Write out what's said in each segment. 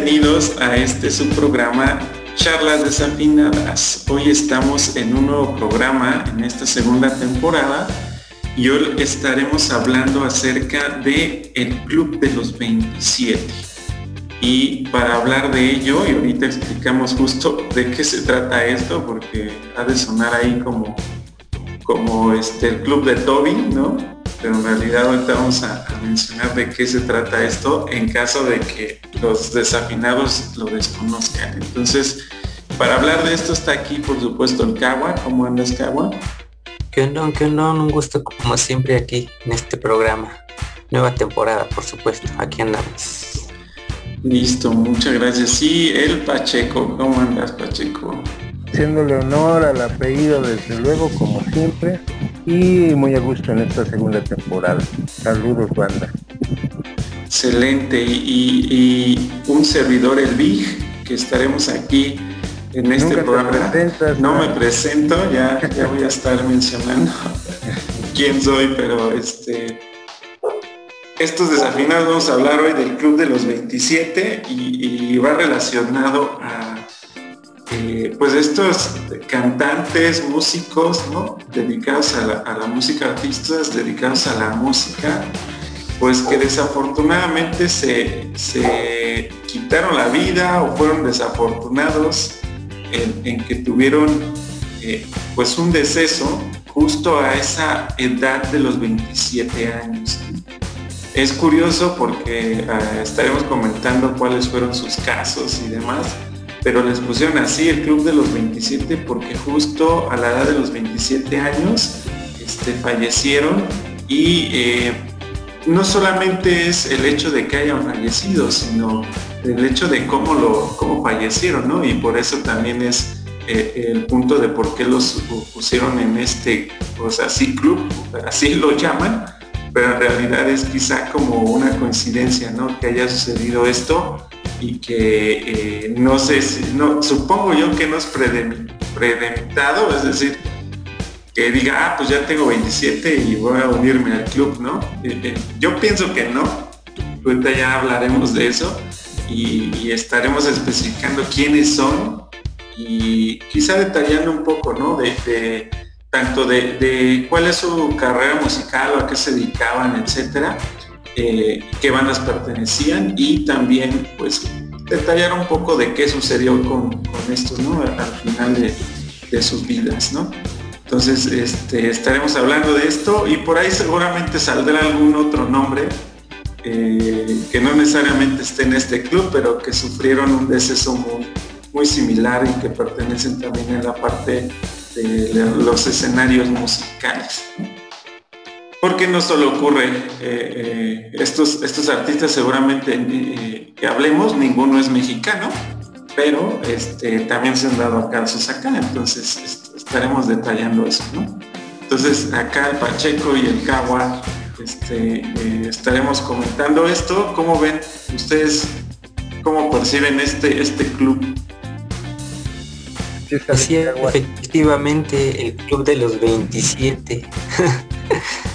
Bienvenidos a este subprograma Charlas Desafinadas. Hoy estamos en un nuevo programa en esta segunda temporada y hoy estaremos hablando acerca de el Club de los 27. Y para hablar de ello, y ahorita explicamos justo de qué se trata esto, porque ha de sonar ahí como, como este, el Club de Toby, ¿no? Pero en realidad ahorita vamos a, mencionar de qué se trata esto en caso de que los desafinados lo desconozcan. Entonces, para hablar de esto está aquí, por supuesto, el Cagua. ¿Cómo andas, Cagua? ¿Qué onda? ¿Qué onda? Un gusto como siempre aquí en este programa. Nueva temporada, por supuesto. Aquí andamos. Listo, muchas gracias. Sí, el Pacheco. ¿Cómo andas, Pacheco? Haciéndole honor al apellido desde luego como siempre y muy a gusto en esta segunda temporada. Saludos banda. Excelente y, un servidor el Big que estaremos aquí en este programa. no me presento, ya, ya voy a estar mencionando quién soy, pero este estos desafinados vamos a hablar hoy del Club de los 27 y va relacionado a eh, pues estos cantantes, músicos, ¿no? Dedicados a la, música, artistas dedicados a la música, pues que desafortunadamente se, quitaron la vida o fueron desafortunados en, que tuvieron eh, pues un deceso justo a esa edad de los 27 años. Es curioso porque ah, estaremos comentando cuáles fueron sus casos y demás, pero les pusieron así el Club de los 27 porque justo a la edad de los 27 años este, fallecieron y eh, no solamente es el hecho de que hayan fallecido, sino el hecho de cómo, lo, cómo fallecieron, ¿no? Y por eso también es eh, el punto de por qué los pusieron en este, pues así club, así lo llaman, pero en realidad es quizá como una coincidencia, ¿no? Que haya sucedido esto y que eh, no sé si, no, supongo yo que no es predemeditado, es decir, que diga, ah, pues ya tengo 27 y voy a unirme al club, ¿no? Eh, eh, yo pienso que no, ahorita ya hablaremos de eso y, estaremos especificando quiénes son y quizá detallando un poco, ¿no? De, tanto de, cuál es su carrera musical o a qué se dedicaban, etcétera, eh, qué bandas pertenecían y también pues detallar un poco de qué sucedió con, estos ¿no? al final de, sus vidas. Entonces este, estaremos hablando de esto y por ahí seguramente saldrá algún otro nombre eh, que no necesariamente esté en este club, pero que sufrieron un deceso muy, muy similar y que pertenecen también en la parte de los escenarios musicales. Porque no solo ocurre, eh, eh, estos, estos artistas seguramente eh, que hablemos, ninguno es mexicano, pero este, también se han dado casos acá, entonces estaremos detallando eso, ¿no? Entonces acá el Pacheco y el Cagua este, estaremos comentando esto. ¿Cómo ven ustedes, cómo perciben este, este club? Efectivamente, el club de los 27.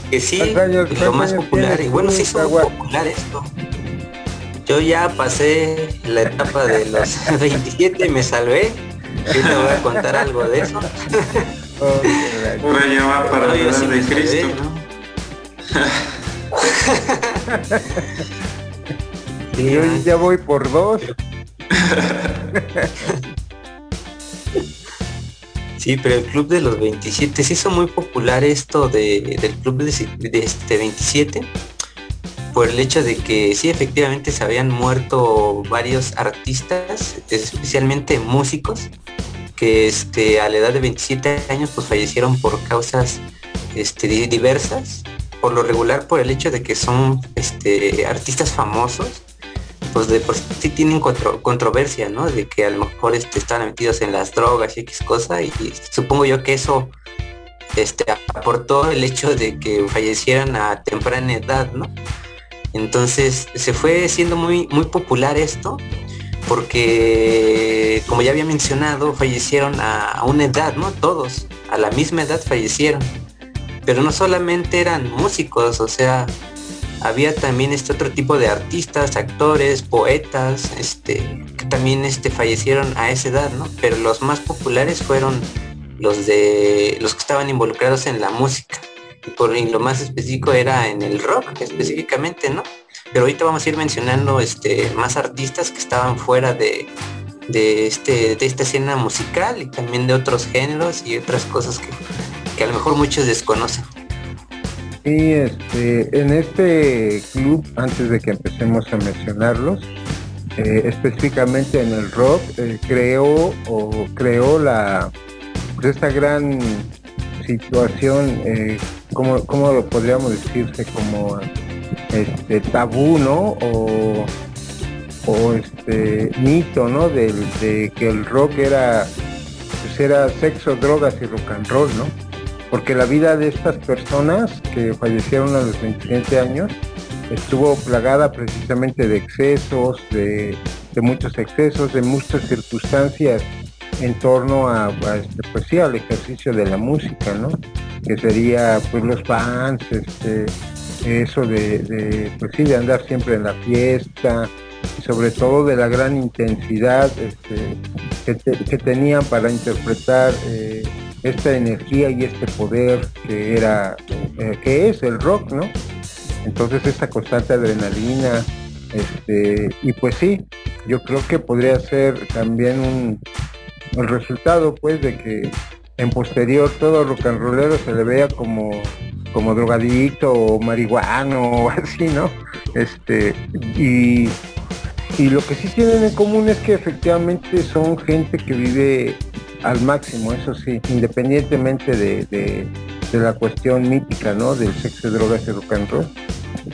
que sí, lo más popular. Y bueno, sí son popular esto. Yo ya pasé la etapa de los 27 y me salvé. Yo te voy a contar algo de eso. Va para la edad de Cristo. Yo ya voy por dos. Sí, pero el club de los 27 se hizo muy popular esto de, del club de, este 27 por el hecho de que sí, efectivamente se habían muerto varios artistas, especialmente músicos, que este, a la edad de 27 años pues fallecieron por causas este, diversas, por lo regular por el hecho de que son este, artistas famosos pues de por sí tienen controversia, ¿no? De que a lo mejor este, están metidos en las drogas y X cosa y, supongo yo que eso este, aportó el hecho de que fallecieran a temprana edad, ¿no? Entonces se fue siendo muy, muy popular esto porque, como ya había mencionado, fallecieron a una edad, ¿no? Todos, a la misma edad fallecieron. Pero no solamente eran músicos, o sea, había también este otro tipo de artistas, actores, poetas, este, que también este, fallecieron a esa edad, ¿no? Pero los más populares fueron los de los que estaban involucrados en la música. Y por lo más específico era en el rock específicamente, ¿no? Pero ahorita vamos a ir mencionando este, más artistas que estaban fuera de, de, este, de esta escena musical y también de otros géneros y otras cosas que, que a lo mejor muchos desconocen. Sí, este, en este club, antes de que empecemos a mencionarlos, eh, específicamente en el rock, eh, creó o creó la pues, esta gran situación, eh, como, ¿cómo lo podríamos decirse? Como este tabú, ¿no? O, o este mito, ¿no? De, de que el rock era, pues era sexo, drogas y rock and roll, ¿no? Porque la vida de estas personas que fallecieron a los 27 años estuvo plagada precisamente de excesos, de, muchos excesos, de muchas circunstancias en torno a, este, pues sí, al ejercicio de la música, ¿no? Que sería pues los fans, este, eso de, pues sí, de andar siempre en la fiesta, y sobre todo de la gran intensidad este, que, tenían para interpretar eh, esta energía y este poder que era, eh, que es el rock, ¿no? Entonces esta constante adrenalina, este, y pues sí, yo creo que podría ser también un el resultado pues de que en posterior todo rock and rollero se le vea como como drogadicto o marihuano o así, ¿no? Este, y, y lo que sí tienen en común es que efectivamente son gente que vive al máximo, eso sí, independientemente de, la cuestión mítica, ¿no? Del sexo, drogas y rock and roll.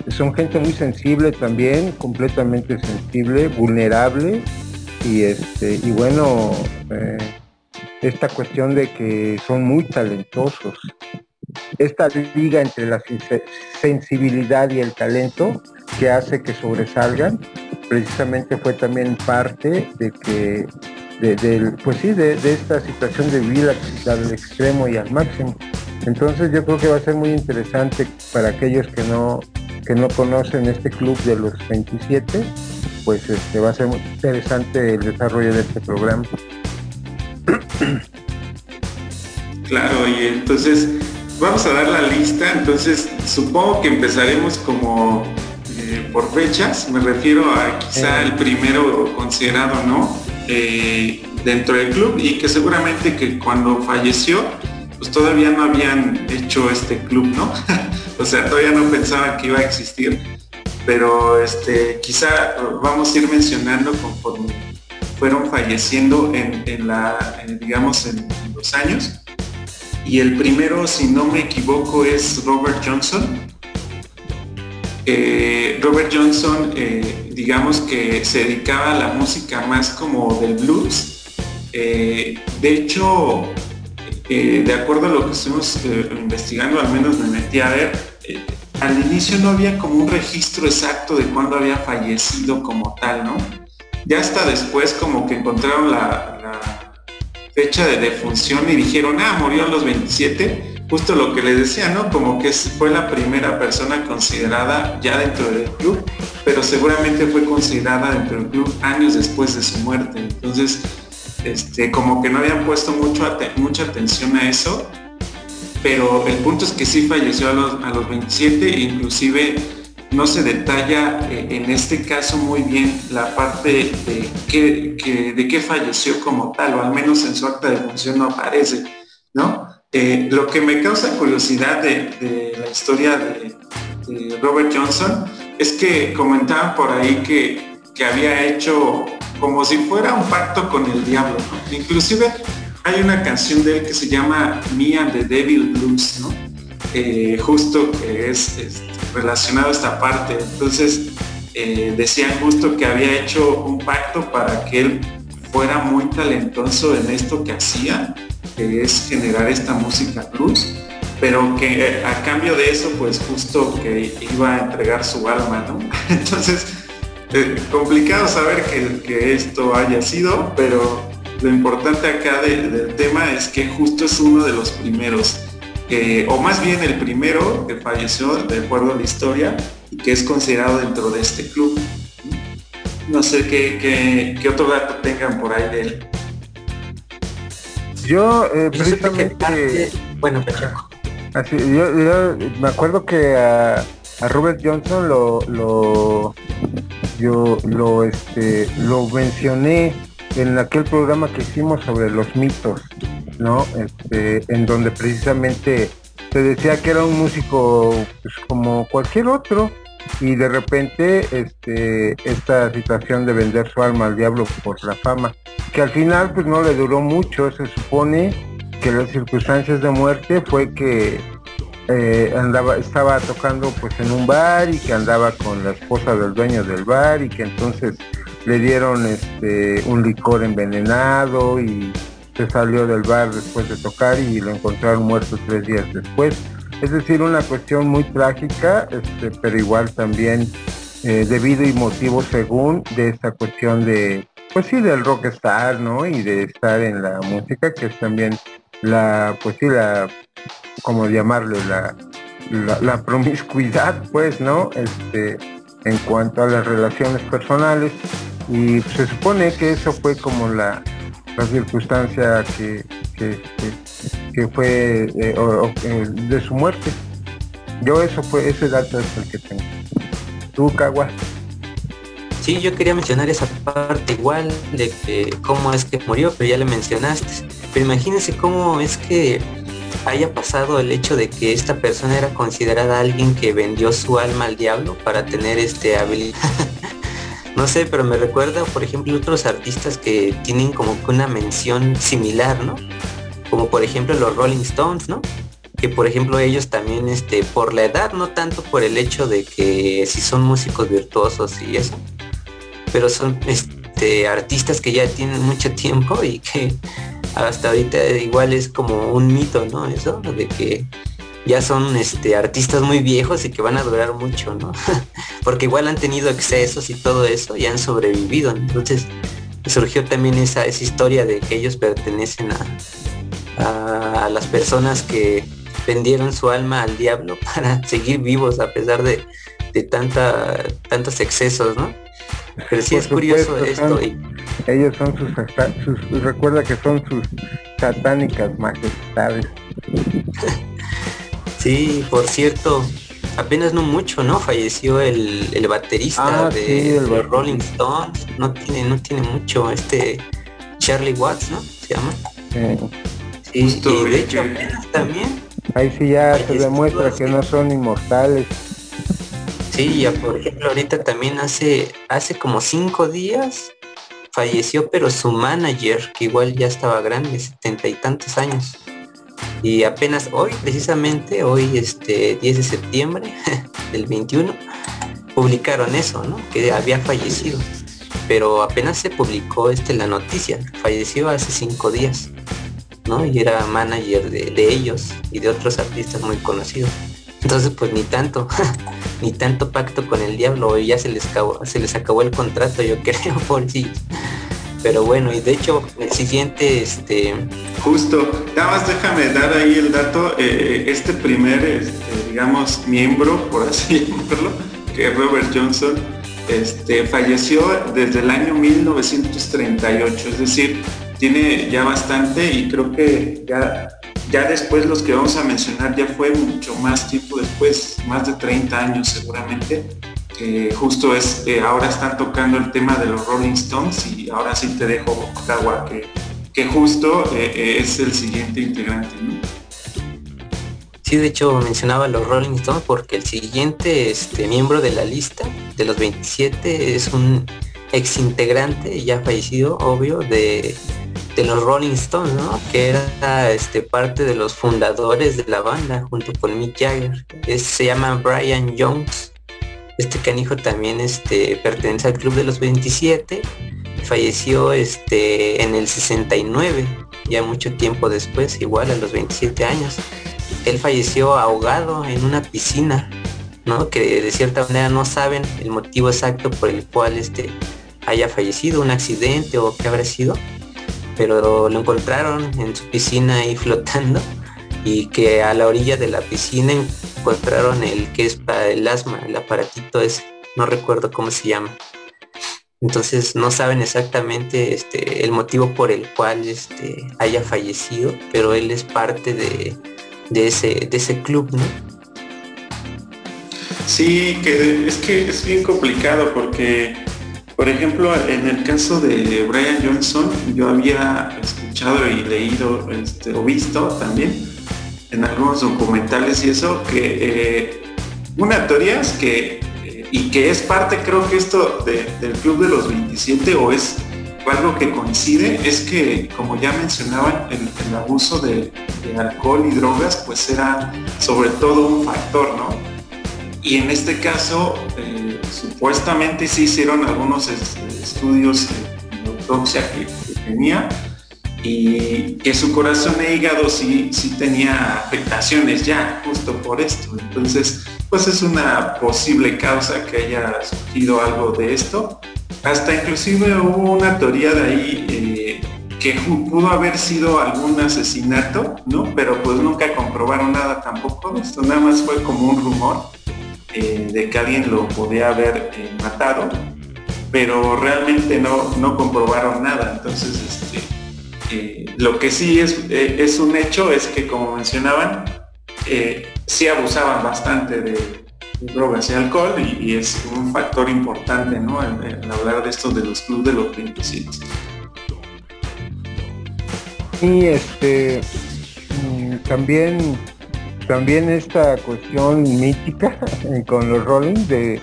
Son gente muy sensible también, completamente sensible, vulnerable y este y bueno eh, esta cuestión de que son muy talentosos. Esta liga entre la sensibilidad y el talento que hace que sobresalgan, precisamente fue también parte de que de, pues sí, de, esta situación de vida al extremo y al máximo. Entonces yo creo que va a ser muy interesante para aquellos que no, que no conocen este club de los 27, pues este, va a ser muy interesante el desarrollo de este programa. Claro, y entonces vamos a dar la lista, entonces supongo que empezaremos como eh, por fechas, me refiero a quizá el primero considerado, ¿no? Eh, dentro del club y que seguramente que cuando falleció, pues todavía no habían hecho este club, ¿no? o sea, todavía no pensaban que iba a existir. Pero este, quizá vamos a ir mencionando conforme fueron falleciendo en, la, digamos, en, los años. Y el primero, si no me equivoco, es Robert Johnson. Robert Johnson eh, digamos que se dedicaba a la música más como del blues. Eh, de hecho, eh, de acuerdo a lo que estuvimos eh, investigando, al menos me metí a ver, al inicio no había como un registro exacto de cuándo había fallecido como tal, ¿no? Ya hasta después como que encontraron la, la fecha de defunción y dijeron, ah, murió a los 27, justo lo que les decía, ¿no? Como que fue la primera persona considerada ya dentro del club, pero seguramente fue considerada dentro del club años después de su muerte. Entonces, este, como que no habían puesto mucho mucha atención a eso, pero el punto es que sí falleció a los, a los 27, inclusive no se detalla eh, en este caso muy bien la parte de qué, de qué falleció como tal, o al menos en su acta de función no aparece, ¿no? Eh, lo que me causa curiosidad de, la historia de, Robert Johnson es que comentaban por ahí que, había hecho como si fuera un pacto con el diablo. Inclusive hay una canción de él que se llama Me and the Devil Blues. Eh, justo que es, relacionado a esta parte. Entonces eh, decían justo que había hecho un pacto para que él fuera muy talentoso en esto que hacía que es generar esta música blues, pero que eh, a cambio de eso, pues justo que iba a entregar su alma, ¿no? Entonces, eh, complicado saber que, esto haya sido, pero lo importante acá del tema es que justo es uno de los primeros, o más bien el primero que falleció, de acuerdo a la historia, y que es considerado dentro de este club. No sé qué, qué, otro dato tengan por ahí de él. Yo eh, precisamente... Bueno, así, yo, me acuerdo que a, Robert Johnson lo, lo yo lo este lo mencioné en aquel programa que hicimos sobre los mitos, ¿no? Este, en donde precisamente se decía que era un músico pues, como cualquier otro y de repente este esta situación de vender su alma al diablo por la fama que al final pues no le duró mucho se supone que las circunstancias de muerte fue que eh, andaba estaba tocando pues en un bar y que andaba con la esposa del dueño del bar y que entonces le dieron este un licor envenenado y se salió del bar después de tocar y lo encontraron muerto tres días después. Es decir, una cuestión muy trágica, este, pero igual también eh, debido y motivo según de esta cuestión de, pues sí, del rockstar, ¿no? Y de estar en la música, que es también la, pues sí, la, como llamarle, la, la, promiscuidad, pues, ¿no? Este, en cuanto a las relaciones personales. Y se supone que eso fue como la, circunstancia que, que, fue eh, eh, de su muerte. Yo eso fue, ese dato es el que tengo. ¿Tú, Caguas? Sí, yo quería mencionar esa parte igual de que cómo es que murió, pero ya le mencionaste. Pero imagínense cómo es que haya pasado el hecho de que esta persona era considerada alguien que vendió su alma al diablo para tener este habilidad no sé, pero me recuerda, por ejemplo, otros artistas que tienen como que una mención similar, ¿no? Como por ejemplo los Rolling Stones, ¿no? Que por ejemplo ellos también, este, por la edad, no tanto por el hecho de que si son músicos virtuosos y eso, pero son este, artistas que ya tienen mucho tiempo y que hasta ahorita igual es como un mito, ¿no? Eso, de que ya son este, artistas muy viejos y que van a durar mucho, ¿no? Porque igual han tenido excesos y todo eso y han sobrevivido. Entonces surgió también esa, esa historia de que ellos pertenecen a, a, las personas que vendieron su alma al diablo para seguir vivos a pesar de, de tanta, tantos excesos, ¿no? Pero sí es curioso esto. Ellos son sus, sus, recuerda que son sus satánicas majestades. Sí, por cierto, apenas no mucho, ¿no? Falleció el, baterista ah, de, los Rolling Stones. No tiene, no tiene mucho, este Charlie Watts, ¿no? Se llama. Sí, y de hecho apenas también. Ahí sí ya se demuestra que no son inmortales. Sí, ya por ejemplo ahorita también hace, hace como cinco días falleció, pero su manager, que igual ya estaba grande, setenta y tantos años. Y apenas hoy, precisamente, hoy este 10 de septiembre del 21, publicaron eso, ¿no? Que había fallecido. Pero apenas se publicó este la noticia. Falleció hace cinco días, ¿no? Y era manager de, ellos y de otros artistas muy conocidos. Entonces, pues ni tanto, ni tanto pacto con el diablo, ya se les acabó, se les acabó el contrato, yo creo, por sí. Pero bueno, y de hecho, el siguiente, este, Justo, nada más déjame dar ahí el dato, eh, este primer, este, digamos, miembro, por así llamarlo, que Robert Johnson, este, falleció desde el año 1938, es decir, tiene ya bastante y creo que ya, ya después los que vamos a mencionar ya fue mucho más tiempo después, más de 30 años seguramente, que justo es, eh, ahora están tocando el tema de los Rolling Stones y ahora sí te dejo, Octagua, que que justo eh, eh, es el siguiente integrante. ¿no? Sí, de hecho mencionaba los Rolling Stones porque el siguiente este, miembro de la lista de los 27 es un ex integrante ya fallecido, obvio, de, los Rolling Stones, ¿no? Que era este, parte de los fundadores de la banda junto con Mick Jagger. se llama Brian Jones. Este canijo también este, pertenece al club de los 27 falleció este, en el 69, ya mucho tiempo después, igual a los 27 años. Él falleció ahogado en una piscina, ¿no? Que de cierta manera no saben el motivo exacto por el cual este, haya fallecido, un accidente o qué habrá sido, pero lo encontraron en su piscina ahí flotando y que a la orilla de la piscina secuestraron el que es para el asma, el aparatito es, no recuerdo cómo se llama. Entonces no saben exactamente este, el motivo por el cual este, haya fallecido, pero él es parte de, ese, de ese club, ¿no? Sí, que es que es bien complicado porque, por ejemplo, en el caso de Brian Johnson, yo había escuchado y leído este, o visto también en algunos documentales y eso, que eh, una teoría es que y que es parte, creo que esto del Club de los 27 o es algo que coincide, es que, como ya mencionaban, el, abuso de, alcohol y drogas, pues era sobre todo un factor, ¿no? Y en este caso, eh, supuestamente sí hicieron algunos estudios de autopsia que, tenía, y que su corazón e hígado sí, sí tenía afectaciones ya, justo por esto. Entonces, pues es una posible causa que haya surgido algo de esto. Hasta inclusive hubo una teoría de ahí eh, que pudo haber sido algún asesinato, ¿no? Pero pues nunca comprobaron nada tampoco. Esto nada más fue como un rumor eh, de que alguien lo podía haber eh, matado, pero realmente no, no comprobaron nada. Entonces, este, lo que sí es, es un hecho es que, como mencionaban, eh, sí abusaban bastante de, drogas y alcohol y, es un factor importante ¿no? en, hablar de esto de los clubes de los 27. Y este mm, también también esta cuestión mítica con los Rolling de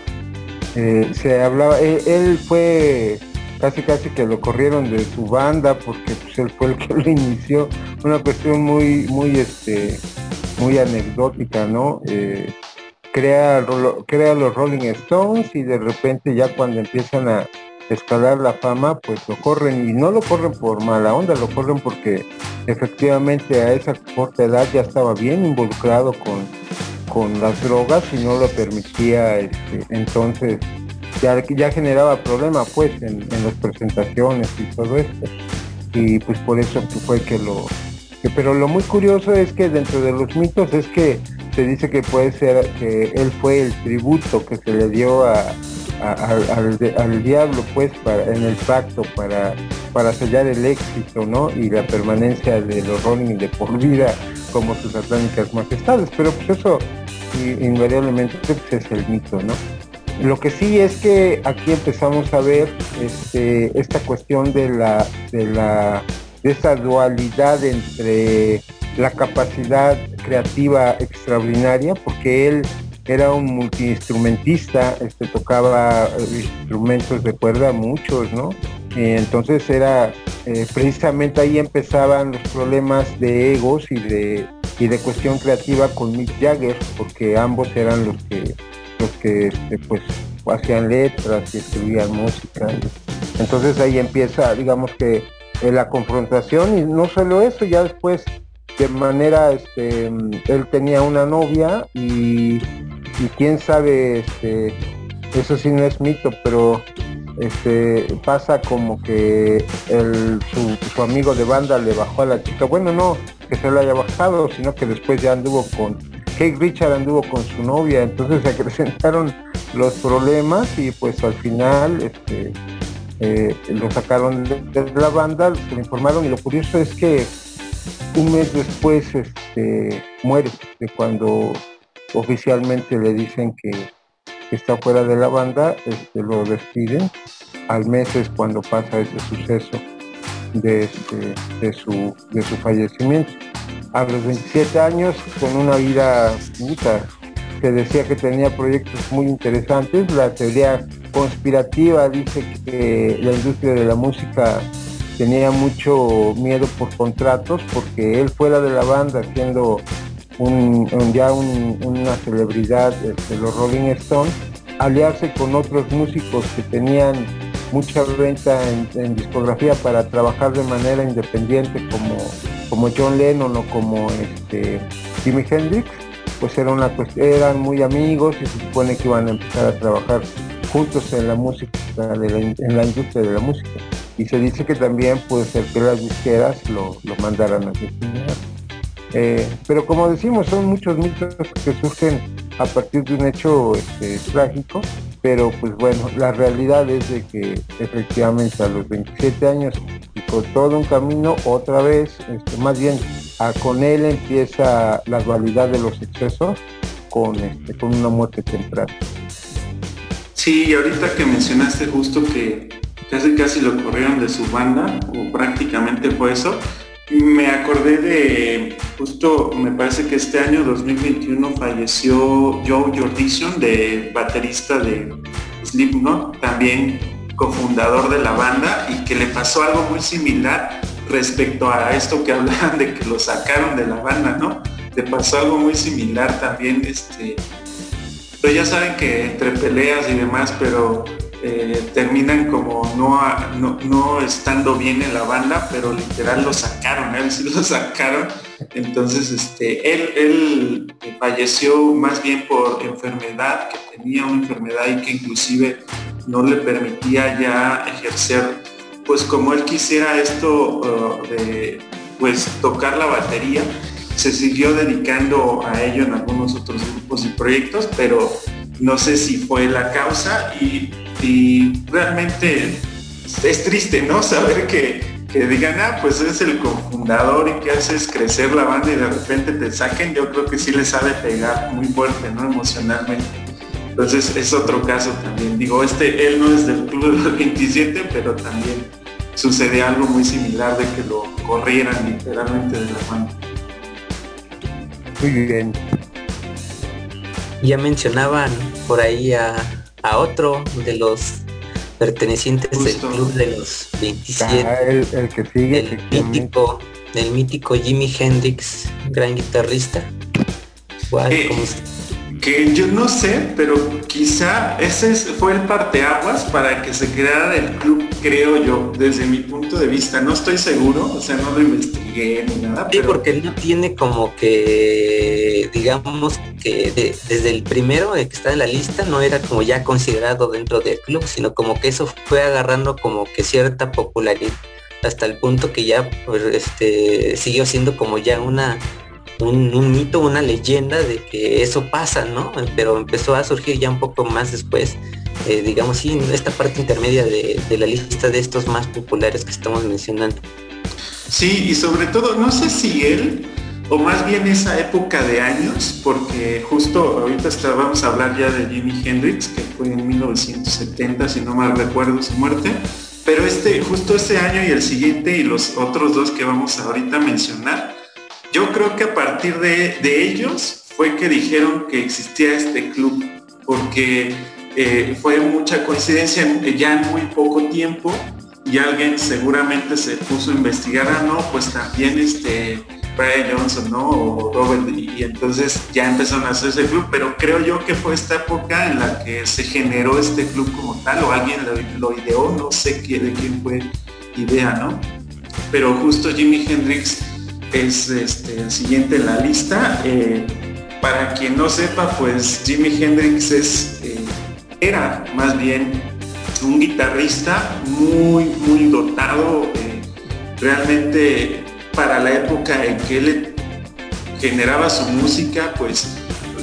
eh, se hablaba él, él, fue casi casi que lo corrieron de su banda porque pues, él fue el que lo inició una cuestión muy muy este muy anecdótica, ¿no? Eh, crea, crea los Rolling Stones y de repente ya cuando empiezan a escalar la fama, pues lo corren y no lo corren por mala onda, lo corren porque efectivamente a esa corta edad ya estaba bien involucrado con, con las drogas y no lo permitía, este, entonces ya, ya generaba problemas pues en, en las presentaciones y todo esto. Y pues por eso fue que lo, pero lo muy curioso es que dentro de los mitos es que se dice que puede ser que él fue el tributo que se le dio al, diablo pues para, en el pacto para, para sellar el éxito ¿no? y la permanencia de los Rolling de por vida como sus satánicas majestades pero pues eso invariablemente pues, es el mito ¿no? Lo que sí es que aquí empezamos a ver este, esta cuestión de la, de la de esa dualidad entre la capacidad creativa extraordinaria, porque él era un multiinstrumentista, este, tocaba instrumentos de cuerda, muchos, ¿no? entonces era, eh, precisamente ahí empezaban los problemas de egos y de, y de cuestión creativa con Mick Jagger, porque ambos eran los que, los que este, pues, hacían letras y escribían música. Entonces ahí empieza, digamos que la confrontación y no solo eso, ya después de manera, este, él tenía una novia y, quién sabe, este, eso sí no es mito, pero este, pasa como que el, su, amigo de banda le bajó a la chica, bueno no que se lo haya bajado, sino que después ya anduvo con, Kate Richard anduvo con su novia, entonces se acrecentaron los problemas y pues al final este, eh, lo sacaron de, la banda, se lo informaron y lo curioso es que un mes después este, muere de cuando oficialmente le dicen que, está fuera de la banda, este, lo despiden. Al mes es cuando pasa ese suceso de, este, su, de su fallecimiento. A los 27 años, con una vida puta, que decía que tenía proyectos muy interesantes, la teoría conspirativa dice que la industria de la música tenía mucho miedo por contratos porque él fuera de la banda siendo un, ya una celebridad de este, los Rolling Stones, aliarse con otros músicos que tenían mucha venta en, discografía para trabajar de manera independiente como, como John Lennon o como este, Jimi Hendrix, pues era una eran muy amigos y se supone que iban a empezar a trabajar juntos en la música, en la industria de la música. Y se dice que también puede ser que las disqueras lo, lo mandaran a asesinar. Eh, pero como decimos, son muchos mitos que surgen a partir de un hecho este, trágico, pero pues bueno, la realidad es de que efectivamente a los 27 años y con todo un camino, otra vez, este, más bien con él empieza la dualidad de los excesos con, este, con una muerte temprana. Sí, y ahorita que mencionaste justo que casi casi lo corrieron de su banda, o prácticamente fue eso, me acordé de justo, me parece que este año 2021 falleció Joe Jordison, de baterista de Slipknot, también cofundador de la banda, y que le pasó algo muy similar respecto a esto que hablaban de que lo sacaron de la banda, ¿no? Le pasó algo muy similar también, este, pero ya saben que entre peleas y demás, pero eh, terminan como no, no, estando bien en la banda, pero literal lo sacaron, él sí lo sacaron. Entonces, este, él, él falleció más bien por enfermedad, que tenía una enfermedad y que inclusive no le permitía ya ejercer, pues como él quisiera esto uh, de, pues tocar la batería. Se siguió dedicando a ello en algunos otros grupos y proyectos, pero no sé si fue la causa y y realmente es triste, ¿no? Saber que, que digan, ah, pues es el cofundador y que haces crecer la banda y de repente te saquen, yo creo que sí les sabe pegar muy fuerte, ¿no? Emocionalmente. Entonces es otro caso también. Digo, este, él no es del club de los 27, pero también sucede algo muy similar de que lo corrieran literalmente de la banda. Muy bien. Ya mencionaban por ahí a a otro de los pertenecientes del club de los 27. Ah, el, que sigue. El mítico, el mítico Jimi Hendrix, gran guitarrista. Eh, que yo no sé, pero quizá ese fue el parteaguas para que se creara el club, creo yo, desde mi punto de vista. No estoy seguro, o sea, no lo investigué ni nada. Sí, porque no tiene como que, digamos que desde el primero que está en la lista no era como ya considerado dentro del club, sino como que eso fue agarrando como que cierta popularidad hasta el punto que ya pues, este, siguió siendo como ya una un, mito, una leyenda de que eso pasa, ¿no? Pero empezó a surgir ya un poco más después, eh, digamos, sí, esta parte intermedia de, la lista de estos más populares que estamos mencionando. Sí, y sobre todo, no sé si él, o más bien esa época de años, porque justo ahorita vamos a hablar ya de Jimi Hendrix, que fue en 1970, si no mal recuerdo su muerte, pero este, justo ese año y el siguiente y los otros dos que vamos ahorita a mencionar, yo creo que a partir de, ellos fue que dijeron que existía este club, porque eh, fue mucha coincidencia ya en muy poco tiempo y alguien seguramente se puso a investigar, ah, no, pues también este Brian Johnson, ¿no? O Robert, y, entonces ya empezaron a hacer ese club, pero creo yo que fue esta época en la que se generó este club como tal, o alguien lo, ideó, no sé de quién fue idea, ¿no? Pero justo Jimi Hendrix es este, el siguiente en la lista. Eh, para quien no sepa, pues Jimi Hendrix es, eh, era más bien un guitarrista muy, muy dotado, eh, realmente para la época en que él generaba su música, pues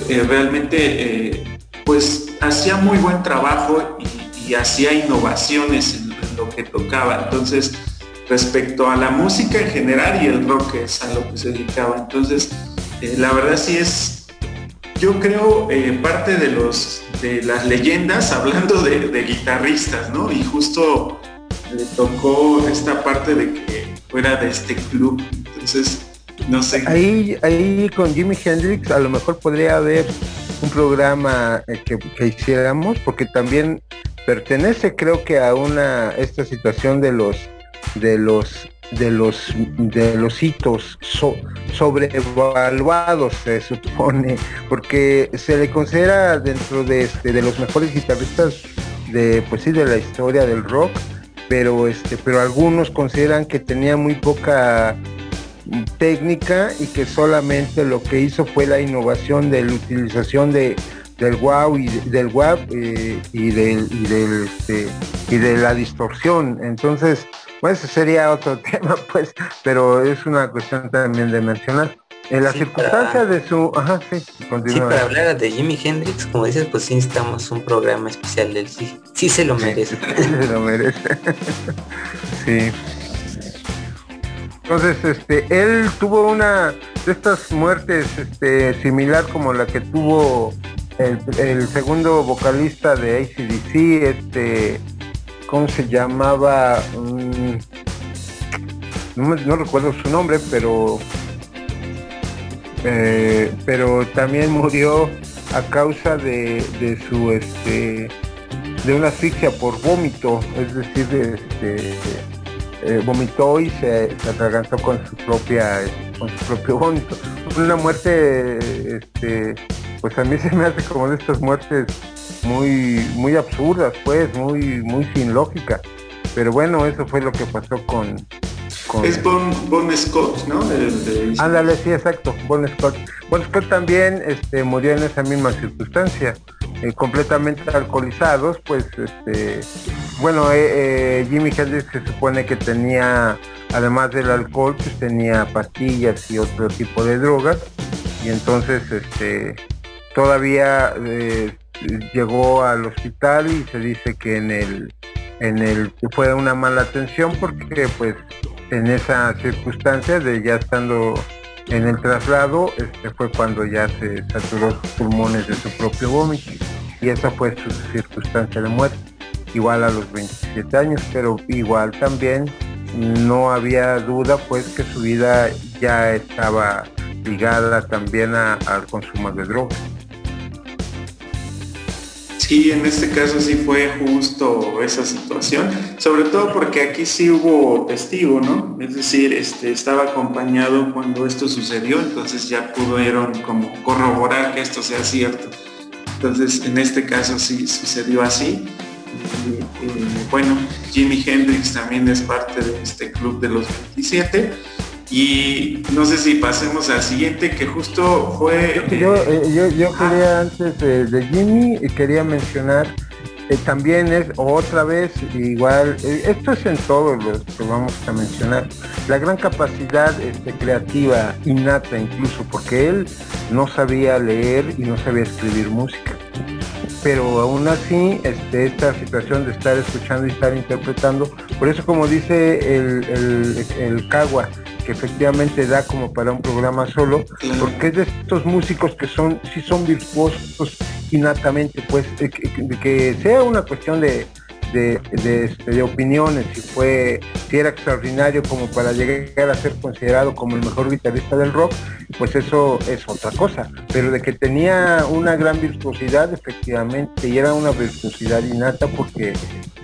realmente pues hacía muy buen trabajo y, hacía innovaciones en, lo que tocaba. Entonces, respecto a la música en general y el rock es a lo que se dedicaba. Entonces, eh, la verdad sí es, yo creo, eh, parte de los de las leyendas hablando de, guitarristas, ¿no? Y justo le tocó esta parte de que fuera de este club. Entonces, no sé. Ahí, ahí con Jimi Hendrix a lo mejor podría haber un programa eh, que, que hiciéramos, porque también pertenece creo que a una esta situación de los de los de los de los hitos sobrevaluados se supone porque se le considera dentro de este de los mejores guitarristas de pues sí de la historia del rock pero este pero algunos consideran que tenía muy poca técnica y que solamente lo que hizo fue la innovación de la utilización de del wow y del WAP eh, y del este, y de la distorsión entonces pues sería otro tema, pues, pero es una cuestión también de mencionar. En la circunstancia de su... Ajá, sí, sí, para hablar de Jimi Hendrix, como dices, pues sí necesitamos un programa especial del sí. Sí se lo merece. Sí, se lo merece. sí. Entonces, este, él tuvo una de estas muertes este, similar como la que tuvo el, segundo vocalista de ACDC, este, ¿cómo se llamaba? Mm, no, recuerdo su nombre, pero eh, pero también murió a causa de, de su este de una asfixia por vómito, es decir, este, vomitó y se, se, atragantó con su propia con su propio vómito. Una muerte este, pues a mí se me hace como de estas muertes muy, muy absurdas, pues, muy, muy sin lógica. Pero bueno, eso fue lo que pasó con... Es Bon, Scott, ¿no? Ándale, sí, exacto, Bon Scott. Bon Scott también este, murió en esa misma circunstancia, eh, completamente alcoholizados, pues, este, bueno, eh, eh, Jimmy Hendrix se supone que tenía, además del alcohol, pues tenía pastillas y otro tipo de drogas, y entonces, este, todavía eh, llegó al hospital y se dice que en el en el fue una mala atención porque pues en esa circunstancia de ya estando en el traslado este fue cuando ya se saturó sus pulmones de su propio vómito. Y esa fue su circunstancia de muerte igual a los 27 años pero igual también no había duda pues que su vida ya estaba ligada también al consumo de drogas Sí, en este caso sí fue justo esa situación, sobre todo porque aquí sí hubo testigo, ¿no? Es decir, este, estaba acompañado cuando esto sucedió, entonces ya pudieron como corroborar que esto sea cierto. Entonces, en este caso sí sucedió así. bueno, Jimi Hendrix también es parte de este club de los 27 y no sé si pasemos al siguiente, que justo fue... Yo, eh, yo, ah. quería antes de, Jimmy, quería mencionar, que también es otra vez igual, eh, esto es en todos los que vamos a mencionar, la gran capacidad este, creativa, innata incluso, porque él no sabía leer y no sabía escribir música pero aún así este, esta situación de estar escuchando y estar interpretando, por eso como dice el, el, el Cagua, que efectivamente da como para un programa solo, porque es de estos músicos que son, sí son virtuosos innatamente, pues, que, sea una cuestión de, este, de, opiniones, si fue, si era extraordinario como para llegar a ser considerado como el mejor guitarrista del rock, pues eso es otra cosa. Pero de que tenía una gran virtuosidad, efectivamente, y era una virtuosidad innata porque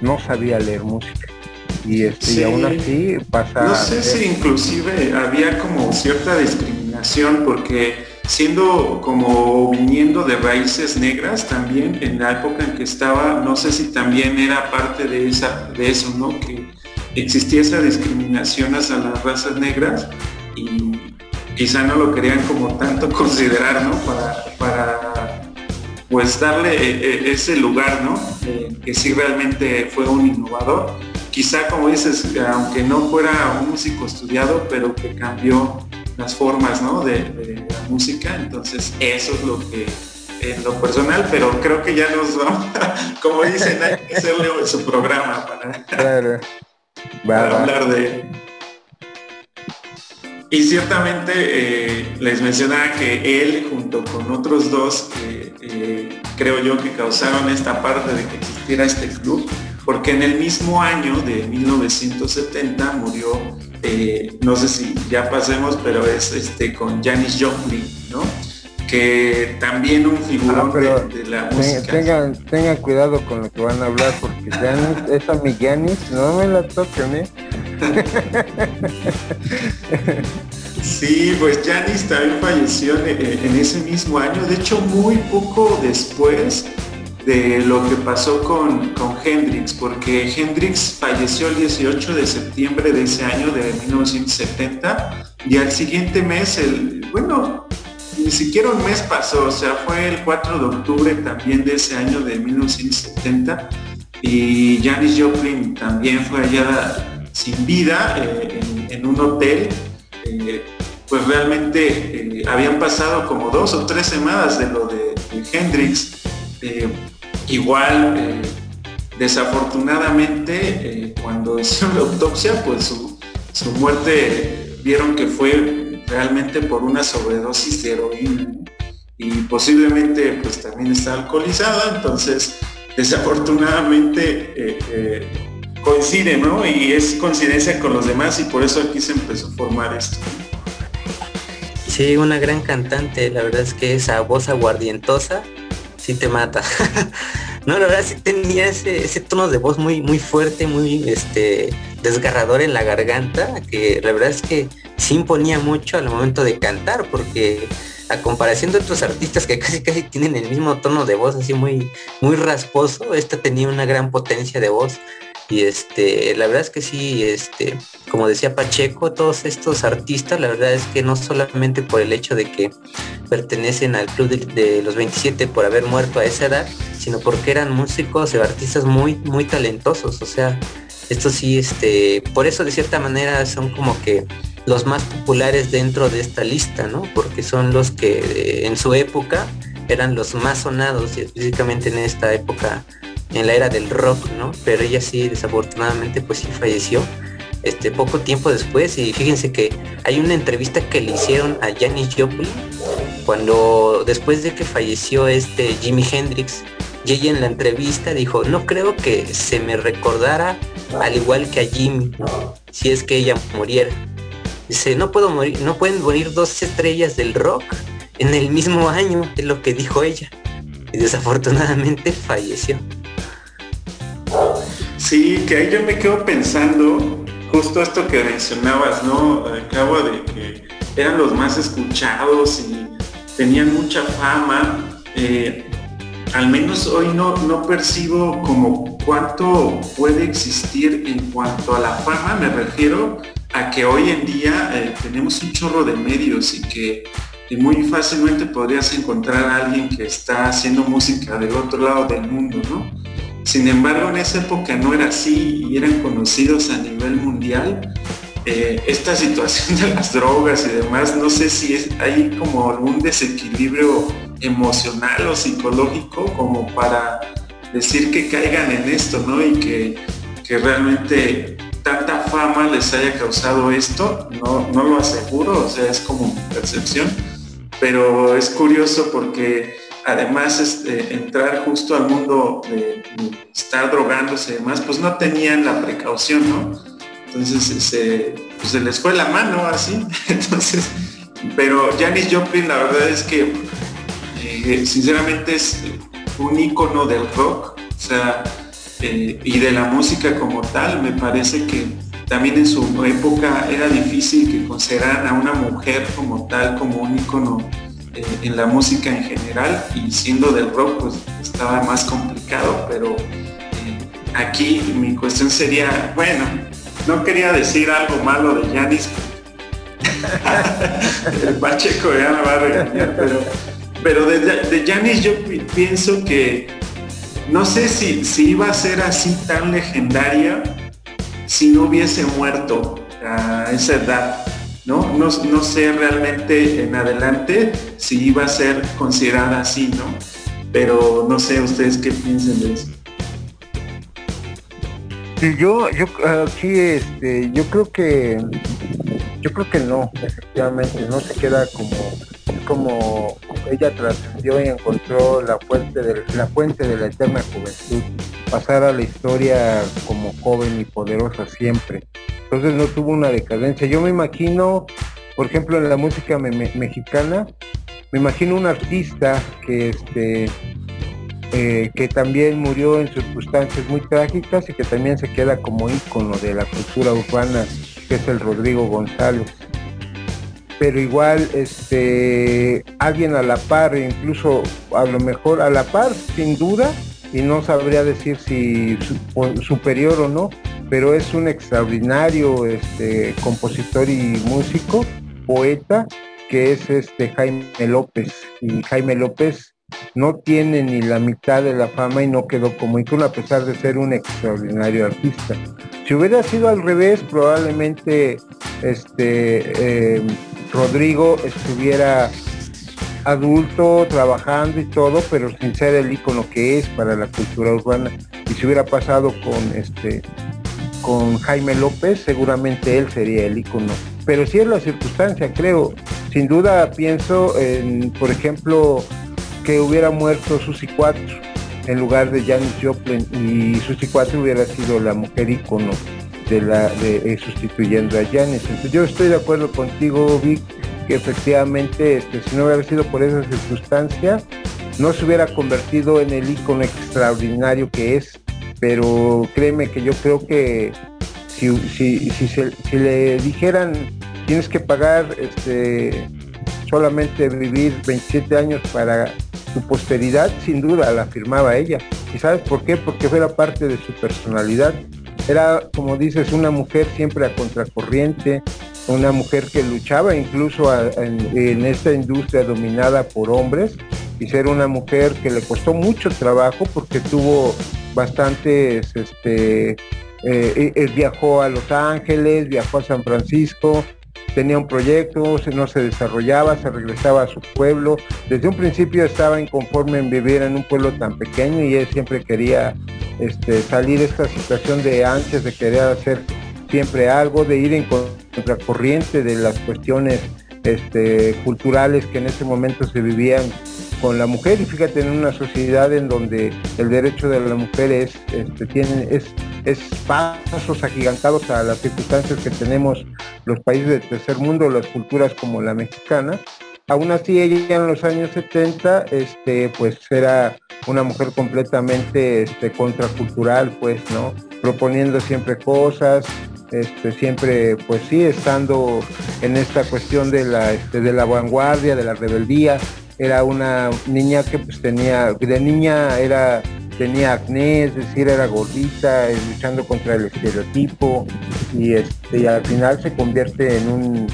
no sabía leer música y, este, aún así pasa... No sé si inclusive había como cierta discriminación porque siendo como viniendo de raíces negras también en la época en que estaba, no sé si también era parte de, esa, de eso, ¿no? Que existía esa discriminación hacia las razas negras y quizá no lo querían como tanto considerar, ¿no? Para, para pues darle eh, eh, ese lugar, ¿no? que sí realmente fue un innovador quizá como dices, aunque no fuera un músico estudiado, pero que cambió las formas de, la música, entonces eso es lo que en lo personal, pero creo que ya nos vamos, como dicen, hay que hacerle su programa para, hablar de Y ciertamente eh, les mencionaba que él junto con otros dos, eh, creo yo que causaron esta parte de que existiera este club, porque en el mismo año de 1970 murió, eh, no sé si ya pasemos, pero es este con Janis Joplin, ¿no? que también un figurón ah, de, la música. Tengan, tengan cuidado con lo que van a hablar, porque Janis, esa mi Janis, no me la toquen, ¿eh? Sí, pues Janis también falleció en, ese mismo año, de hecho muy poco después de lo que pasó con, con Hendrix, porque Hendrix falleció el 18 de septiembre de ese año de 1970 y al siguiente mes, el, bueno, ni siquiera un mes pasó, o sea, fue el 4 de octubre también de ese año de 1970 y Janis Joplin también fue hallada sin vida eh, en, un hotel. Eh, pues realmente eh, habían pasado como dos o tres semanas de lo de, Hendrix. Eh, igual, desafortunadamente, cuando hicieron la autopsia, pues su, su, muerte vieron que fue realmente por una sobredosis de heroína y posiblemente pues también está alcoholizada, entonces desafortunadamente eh, eh, coincide, ¿no? Y es coincidencia con los demás y por eso aquí se empezó a formar esto. Sí, una gran cantante, la verdad es que esa voz aguardientosa te mata. no, la verdad sí tenía ese, ese, tono de voz muy, muy fuerte, muy este, desgarrador en la garganta, que la verdad es que sí imponía mucho al momento de cantar, porque a comparación de otros artistas que casi casi tienen el mismo tono de voz así muy muy rasposo, esta tenía una gran potencia de voz y este la verdad es que sí este como decía Pacheco todos estos artistas la verdad es que no solamente por el hecho de que pertenecen al club de, los 27 por haber muerto a esa edad sino porque eran músicos o artistas muy muy talentosos o sea esto sí este por eso de cierta manera son como que los más populares dentro de esta lista, ¿no? Porque son los que eh, en su época eran los más sonados y específicamente en esta época, en la era del rock, ¿no? Pero ella sí, desafortunadamente, pues sí falleció este, poco tiempo después y fíjense que hay una entrevista que le hicieron a Janis Joplin cuando después de que falleció este Jimi Hendrix ella en la entrevista dijo no creo que se me recordara al igual que a Jimmy si es que ella muriera Dice, no puedo morir, no pueden morir dos estrellas del rock en el mismo año, es lo que dijo ella. Y desafortunadamente falleció. Sí, que ahí yo me quedo pensando, justo esto que mencionabas, ¿no? Acabo de que eran los más escuchados y tenían mucha fama. Eh, al menos hoy no, no percibo como cuánto puede existir en cuanto a la fama, me refiero a que hoy en día eh, tenemos un chorro de medios y que muy fácilmente podrías encontrar a alguien que está haciendo música del otro lado del mundo, ¿no? Sin embargo, en esa época no era así y eran conocidos a nivel mundial. Eh, esta situación de las drogas y demás, no sé si es, hay como algún desequilibrio emocional o psicológico como para decir que caigan en esto, ¿no? Y que, que realmente tanta fama les haya causado esto, no, no lo aseguro, o sea, es como percepción, pero es curioso porque además este, entrar justo al mundo de, estar drogándose y demás, pues no tenían la precaución, ¿no? Entonces se, pues fue la mano así, entonces, pero Janis Joplin la verdad es que eh, sinceramente es un icono del rock, o sea, eh, y de la música como tal, me parece que también en su época era difícil que consideraran a una mujer como tal, como un icono eh, en la música en general, y siendo del rock, pues estaba más complicado, pero aquí mi cuestión sería, bueno, no quería decir algo malo de Janis, el Pacheco ya me va a regañar, pero, pero de Janis yo pienso que no sé si, si iba a ser así tan legendaria si no hubiese muerto a esa edad. ¿no? No, no sé realmente en adelante si iba a ser considerada así, ¿no? Pero no sé ustedes qué piensan de eso. Yo, yo aquí, este, yo creo que, yo creo que no, efectivamente, no se queda como como ella trascendió y encontró la fuente de la fuente de la eterna juventud, pasar a la historia como joven y poderosa siempre. Entonces no tuvo una decadencia. Yo me imagino, por ejemplo, en la música mexicana, me imagino un artista que este eh, que también murió en circunstancias muy trágicas y que también se queda como ícono de la cultura urbana, que es el Rodrigo González pero igual este alguien a la par, incluso a lo mejor a la par, sin duda, y no sabría decir si superior o no, pero es un extraordinario este, compositor y músico, poeta, que es este Jaime López. Y Jaime López no tiene ni la mitad de la fama y no quedó como ícono a pesar de ser un extraordinario artista. Si hubiera sido al revés, probablemente este eh, Rodrigo estuviera adulto, trabajando y todo, pero sin ser el icono que es para la cultura urbana. Y si hubiera pasado con este con Jaime López, seguramente él sería el icono. Pero si es la circunstancia, creo. Sin duda pienso en, por ejemplo, que hubiera muerto Susi 4 en lugar de Janis Joplin y Susi 4 hubiera sido la mujer icono de la de, eh, sustituyendo a Janis. Entonces yo estoy de acuerdo contigo, Vic, que efectivamente este, si no hubiera sido por esa circunstancia, no se hubiera convertido en el icono extraordinario que es, pero créeme que yo creo que si, si, si, le dijeran tienes que pagar este, solamente vivir 27 años para tu posteridad, sin duda la afirmaba ella. ¿Y sabes por qué? Porque era parte de su personalidad. Era, como dices, una mujer siempre a contracorriente, una mujer que luchaba incluso en, esta industria dominada por hombres y ser una mujer que le costó mucho trabajo porque tuvo bastantes, este, eh, eh, viajó a Los Ángeles, viajó a San Francisco, tenía un proyecto, no se desarrollaba, se regresaba a su pueblo. Desde un principio estaba inconforme en vivir en un pueblo tan pequeño y él siempre quería este, salir de esta situación de antes, de querer hacer siempre algo, de ir en contracorriente de las cuestiones este, culturales que en ese momento se vivían con la mujer y fíjate en una sociedad en donde el derecho de la mujer es, este, tiene, es, es pasos agigantados a las circunstancias que tenemos los países del tercer mundo, las culturas como la mexicana. Aún así ella en los años 70 este, pues era una mujer completamente este, contracultural, pues, ¿no? Proponiendo siempre cosas, este, siempre, pues sí, estando en esta cuestión de la, este, de la vanguardia, de la rebeldía. Era una niña que pues tenía, de niña era, tenía acné, es decir, era gordita, eh, luchando contra el estereotipo y, este, al final se convierte en un,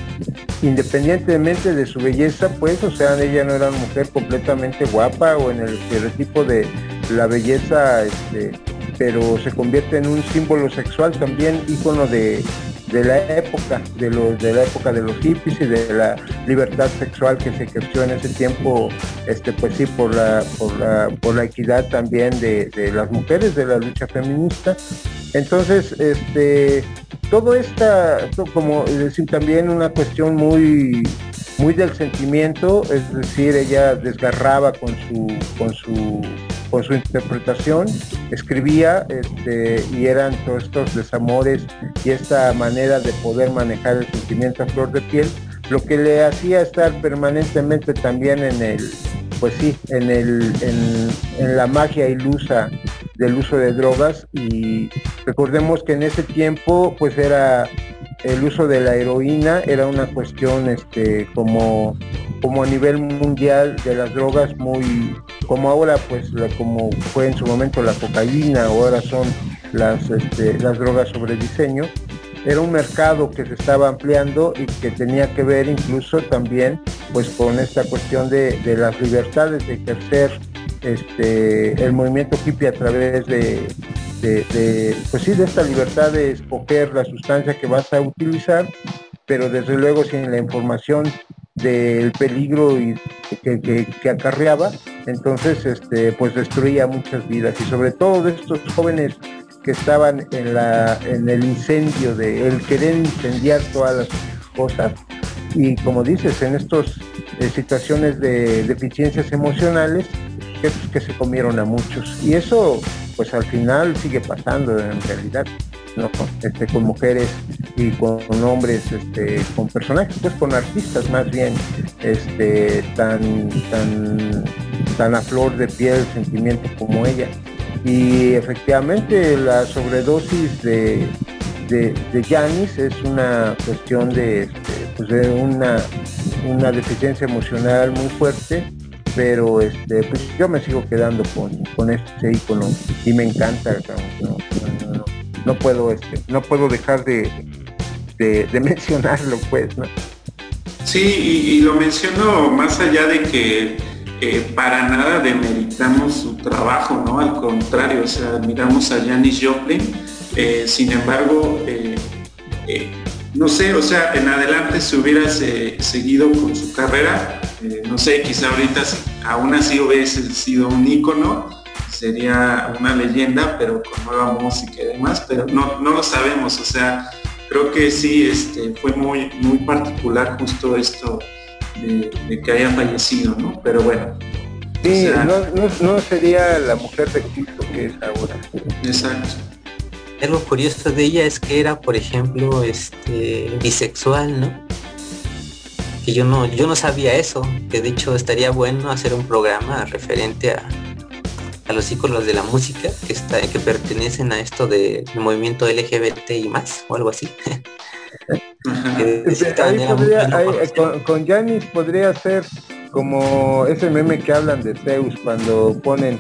independientemente de su belleza, pues, o sea, ella no era una mujer completamente guapa o en el estereotipo de la belleza, este, pero se convierte en un símbolo sexual también, ícono de, la época, de, los, de la época de los hippies y de la libertad sexual que se ejerció en ese tiempo, este, pues sí, por la, por la, por la equidad también de, las mujeres, de la lucha feminista. Entonces, este, todo esta, como decir, también una cuestión muy muy del sentimiento, es decir, ella desgarraba con su, con su con su interpretación, escribía este, y eran todos estos desamores y esta manera de poder manejar el sentimiento a flor de piel, lo que le hacía estar permanentemente también en el, pues sí, en, el, en, la magia ilusa del uso de drogas. Y recordemos que en ese tiempo pues era el uso de la heroína era una cuestión este como como a nivel mundial de las drogas muy como ahora pues como fue en su momento la cocaína o ahora son las este, las drogas sobre diseño era un mercado que se estaba ampliando y que tenía que ver incluso también pues con esta cuestión de, las libertades de ejercer este, el movimiento hippie a través de, pues sí, de esta libertad de escoger la sustancia que vas a utilizar, pero desde luego sin la información del peligro y que, acarreaba, entonces este, pues destruía muchas vidas. Y sobre todo de estos jóvenes que estaban en, la, en el incendio de el querer incendiar todas las cosas. Y como dices, en estas eh, situaciones de deficiencias emocionales que, se comieron a muchos y eso pues al final sigue pasando en realidad. ¿no? Este, con mujeres y con hombres, este, con personajes, pues con artistas más bien, este, tan, tan, tan a flor de piel, sentimiento como ella. Y efectivamente la sobredosis de, de, Janis es una cuestión de, este, pues de una, una deficiencia emocional muy fuerte pero este pues yo me sigo quedando con, con este icono y me encanta no, puedo este no puedo dejar de, de, mencionarlo pues ¿no? sí y, lo menciono más allá de que eh, para nada demeritamos su trabajo no al contrario o sea miramos a Janis Joplin eh, sin embargo eh, no sé, o sea, en adelante si hubieras seguido con su carrera, eh, no sé, quizá ahorita aún así hubiese sido un ícono, sería una leyenda, pero con nueva música y demás, pero no, no lo sabemos, o sea, creo que sí este, fue muy, muy particular justo esto de, que haya fallecido, ¿no? Pero bueno. Sí, no, sería la mujer de Cristo que es ahora. Exacto. Algo curioso de ella es que era, por ejemplo, este bisexual, ¿no? Que yo no, yo no sabía eso, que de hecho estaría bueno hacer un programa referente a, a los íconos de la música que está, que pertenecen a esto del movimiento LGBT y más, o algo así. con, Janis podría ser como ese meme que hablan de Zeus cuando ponen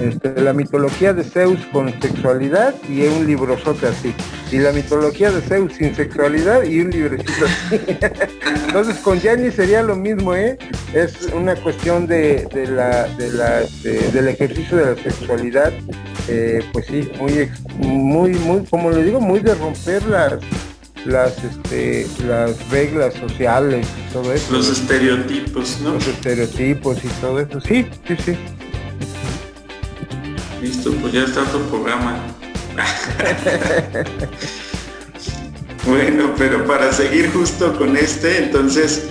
este, la mitología de Zeus con sexualidad y un librozote así. Y la mitología de Zeus sin sexualidad y un librecito así. Entonces con Janis sería lo mismo, ¿eh? Es una cuestión de, la, de la, del ejercicio de la sexualidad, eh, pues sí, muy, muy, muy, como le digo, muy de romper las las este las reglas sociales y todo eso. Los estereotipos, ¿no? Los estereotipos y todo eso. Sí, sí, sí. Listo, pues ya está otro programa. bueno, pero para seguir justo con este, entonces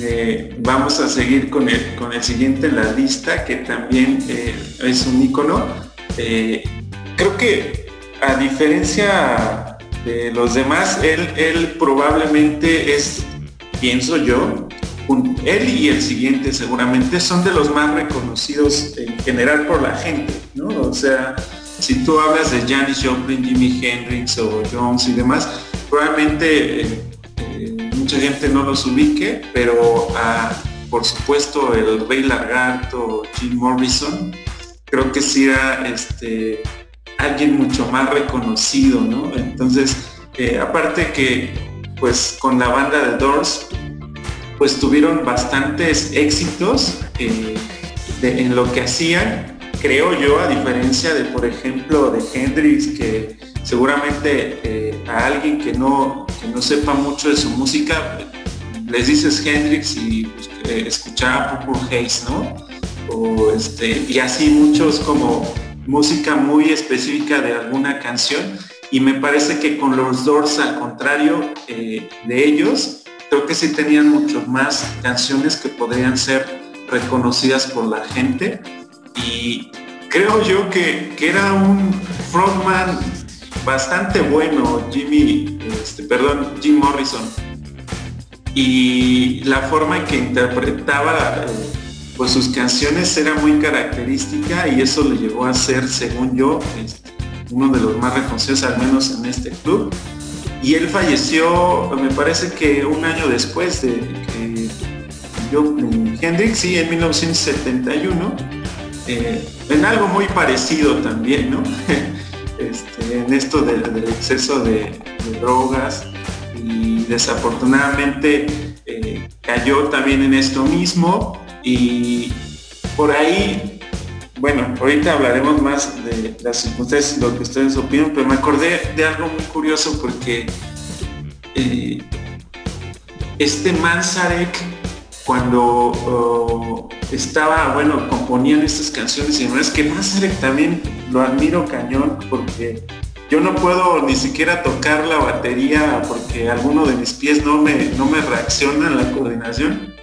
eh, vamos a seguir con el, con el siguiente en la lista, que también eh, es un icono. Eh, creo que a diferencia de los demás, él, probablemente es, pienso yo, él y el siguiente seguramente son de los más reconocidos en general por la gente, ¿no? O sea, si tú hablas de Janis Joplin, Jimi Hendrix o Jones y demás, probablemente eh, eh, mucha gente no los ubique, pero ah, por supuesto el Rey Lagarto, Jim Morrison, creo que sí era este, alguien mucho más reconocido, ¿no? Entonces, eh, aparte que pues con la banda de Doors, pues tuvieron bastantes éxitos eh, en lo que hacían, creo yo, a diferencia de, por ejemplo, de Hendrix, que seguramente eh, a alguien que no, que no sepa mucho de su música, les dices Hendrix y pues, escuchaba Purple Haze, ¿no? O este, y así muchos como música muy específica de alguna canción y me parece que con los Doors al contrario eh, de ellos creo que sí tenían mucho más canciones que podrían ser reconocidas por la gente. Y creo yo que, era un frontman bastante bueno Jimmy este, perdón Jim Morrison. Y la forma en que interpretaba eh, pues sus canciones era muy característica y eso le llevó a ser, según yo, este, uno de los más reconocidos, al menos en este club. Y él falleció, me parece que un año después de que yo, Hendrix, sí, en 1971, eh, en algo muy parecido también, ¿no? Este, en esto del, exceso de, drogas y desafortunadamente eh, cayó también en esto mismo y por ahí, bueno, ahorita hablaremos más de las circunstancias, lo que ustedes opinan, pero me acordé de algo muy curioso porque eh, este Manzarek, cuando oh, estaba, bueno, componían estas canciones y es que Manzarek también lo admiro cañón porque yo no puedo ni siquiera tocar la batería porque alguno de mis pies no me, no me reacciona en la coordinación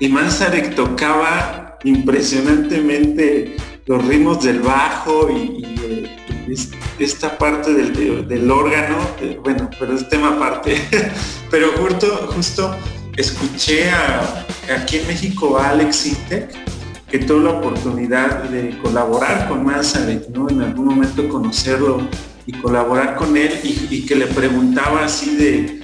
y Manzarek tocaba impresionantemente los ritmos del bajo y, esta parte del, órgano, bueno, pero es tema aparte. pero justo, justo escuché aquí en México a Alex Intec, que tuvo la oportunidad de colaborar con Manzarek, ¿no? En algún momento conocerlo y colaborar con él y que le preguntaba así de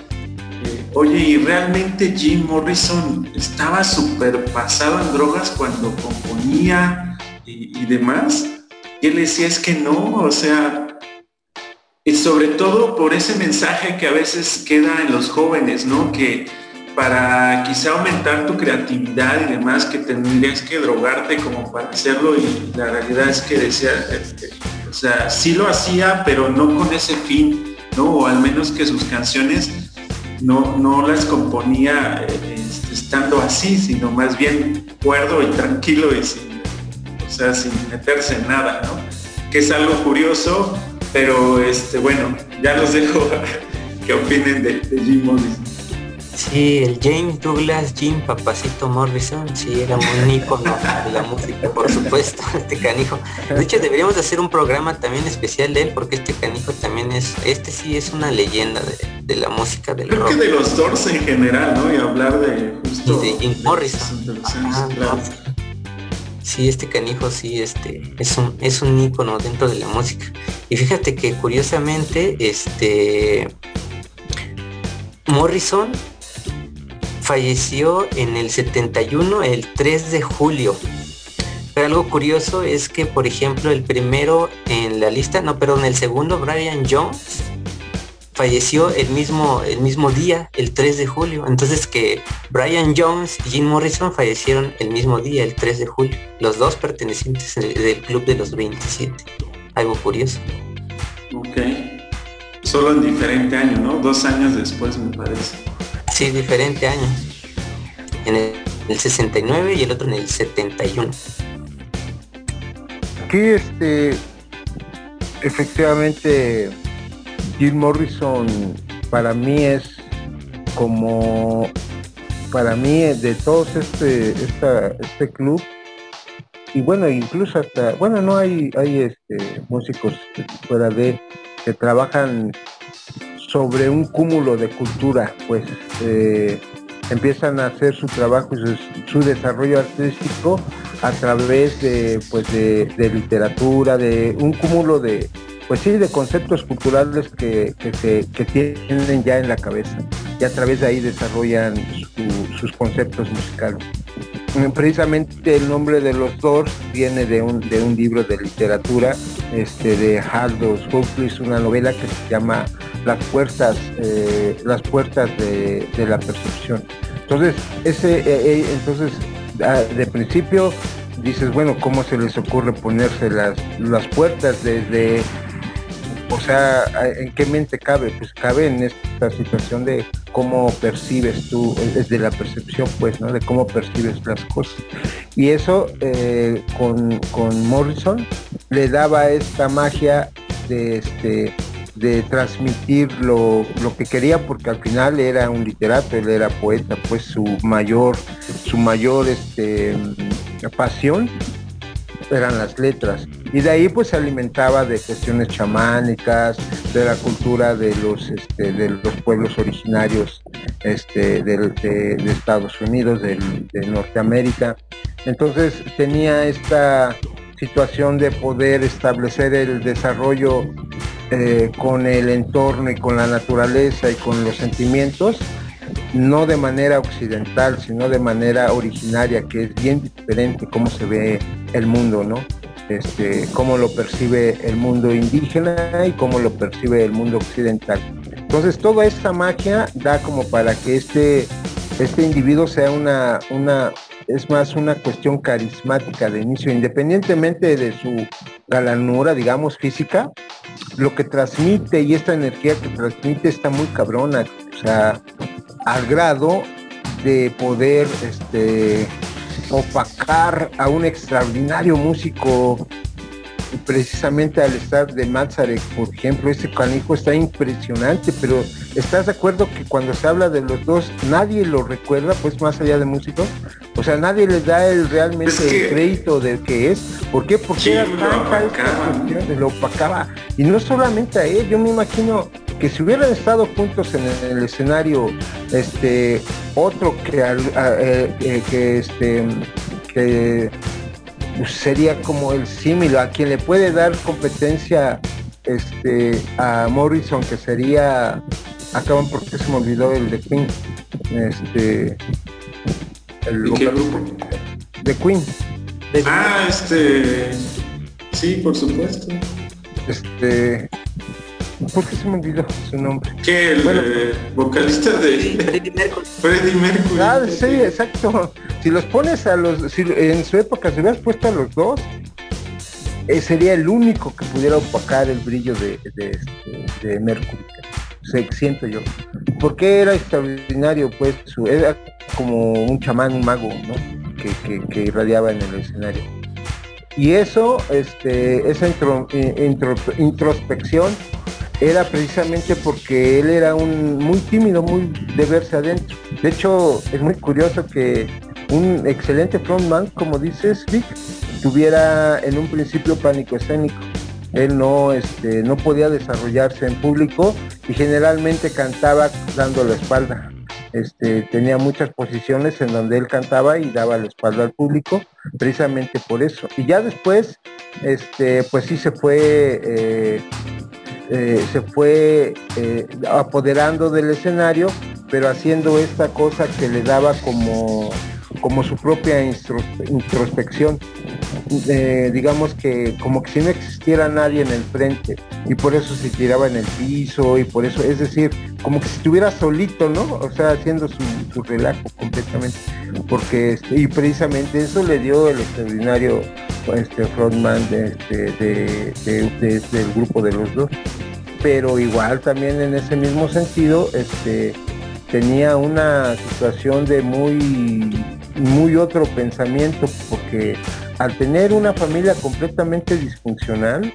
Oye, ¿y realmente Jim Morrison estaba súper pasado en drogas cuando componía y, demás? Y él decía, es que no, o sea, y sobre todo por ese mensaje que a veces queda en los jóvenes, ¿no? Que para quizá aumentar tu creatividad y demás, que tendrías que drogarte como para hacerlo y la realidad es que decía, o sea, sí lo hacía, pero no con ese fin, ¿no? O al menos que sus canciones no, no las componía este, estando así, sino más bien cuerdo y tranquilo y sin, o sea, sin meterse en nada, ¿no? Que es algo curioso, pero este, bueno, ya los dejo que opinen de, de Jim Morrison. Sí, el James Douglas Jim Papacito Morrison, sí, era un ícono de la música, por supuesto, este canijo. De hecho, deberíamos hacer un programa también especial de él, porque este canijo también es, este sí es una leyenda de, la música del Creo que de los Doors en general, ¿no? Y hablar de justo... Y de Jim Morrison. Sí, este canijo sí, este, es un, es un ícono dentro de la música. Y fíjate que curiosamente, este... Morrison falleció en el 71, el 3 de julio. Pero algo curioso es que, por ejemplo, el primero en la lista, no, perdón, el segundo, Brian Jones, falleció el mismo, el mismo día, el 3 de julio. Entonces que Brian Jones y Jim Morrison fallecieron el mismo día, el 3 de julio. Los dos pertenecientes del club de los 27. Algo curioso. Ok. Solo en diferente año, ¿no? Dos años después me parece. Sí, diferente año. En el, 69 y el otro en el 71. Aquí este efectivamente Jim Morrison para mí es como para mí de todos este este club y bueno incluso hasta bueno no hay hay este músicos fuera de que trabajan sobre un cúmulo de cultura, pues eh, empiezan a hacer su trabajo y su, desarrollo artístico a través de, pues de, literatura, de un cúmulo de, pues sí, de conceptos culturales que, que, tienen ya en la cabeza y a través de ahí desarrollan sus conceptos musicales. Precisamente el nombre de los Doors viene de un, de un libro de literatura este, de Aldous Huxley, una novela que se llama Las puertas, eh, las puertas de, la percepción. Entonces, ese, eh, eh, entonces ah, de principio dices, bueno, ¿cómo se les ocurre ponerse las, las puertas desde o sea, ¿en qué mente cabe? Pues cabe en esta situación de cómo percibes tú, desde la percepción, pues, ¿no? De cómo percibes las cosas. Y eso eh, con, Morrison le daba esta magia de este de transmitir lo, lo, que quería porque al final era un literato, él era poeta, pues su mayor, su mayor este, pasión eran las letras. Y de ahí pues se alimentaba de cuestiones chamánicas, de la cultura de los, este, de los pueblos originarios este, de, Estados Unidos, de, Norteamérica. Entonces tenía esta situación de poder establecer el desarrollo eh, con el entorno y con la naturaleza y con los sentimientos no de manera occidental, sino de manera originaria, que es bien diferente cómo se ve el mundo, ¿no? Este, cómo lo percibe el mundo indígena y cómo lo percibe el mundo occidental. Entonces toda esta magia da como para que este, este individuo sea una, una, es más una cuestión carismática de inicio, independientemente de su galanura, digamos, física, lo que transmite y esta energía que transmite está muy cabrona. O sea, al grado de poder este, opacar a un extraordinario músico precisamente al estar de Mazarek, por ejemplo, ese canijo está impresionante, pero ¿estás de acuerdo que cuando se habla de los dos nadie lo recuerda, pues más allá de músicos? O sea, nadie le da el realmente el crédito de que es. ¿Por qué? Porque era tan lo opacaba. Y no solamente a él, yo me imagino que si hubieran estado juntos en el, escenario, este, otro que, eh, eh, que este, que sería como el símil, a quien le puede dar competencia este, a Morrison, que sería, acaban porque se me olvidó el de Queen, este, el grupo? De Queen. Ah, este, sí, por supuesto. Este, ¿Por qué se me olvidó su nombre? ¿Qué? El eh, vocalista de Freddie Mercury. Freddie Mercury. Ah, sí, exacto. Si los pones a los, si en su época se hubieras puesto a los dos, eh, sería el único que pudiera opacar el brillo de, de, este, de Mercury. Se, siento yo. por qué era extraordinario? Pues su, era como un chamán, un mago, ¿no? Que, irradiaba en el escenario. Y eso, este, esa introspección era precisamente porque él era un muy tímido, muy de verse adentro. De hecho, es muy curioso que un excelente frontman, como dices, Vic, tuviera en un principio pánico escénico. Él no, este, no podía desarrollarse en público y generalmente cantaba dando la espalda. Este, tenía muchas posiciones en donde él cantaba y daba la espalda al público, precisamente por eso. Y ya después, este, pues sí se fue eh, eh, se fue eh, apoderando del escenario, pero haciendo esta cosa que le daba como, como su propia introspección. Eh, digamos que como que si no existiera nadie en el frente y por eso se tiraba en el piso y por eso, es decir, como que si estuviera solito, ¿no? O sea, haciendo su, relajo completamente, porque este, y precisamente eso le dio el extraordinario este frontman este, del grupo de los dos pero igual también en ese mismo sentido este tenía una situación de muy muy otro pensamiento porque al tener una familia completamente disfuncional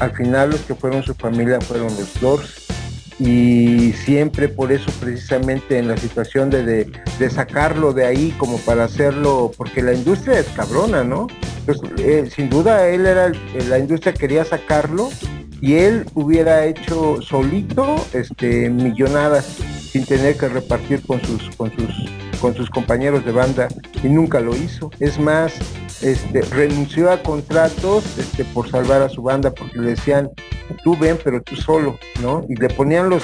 al final los que fueron su familia fueron los Doors y siempre por eso precisamente en la situación de, de, sacarlo de ahí como para hacerlo, porque la industria es cabrona, ¿no? Pues, eh, sin duda él era, la industria quería sacarlo y él hubiera hecho solito este, millonadas sin tener que repartir con sus, con sus, con sus compañeros de banda y nunca lo hizo. Es más, este, renunció a contratos este, por salvar a su banda porque le decían, tú ven, pero tú solo, ¿no? Y le ponían los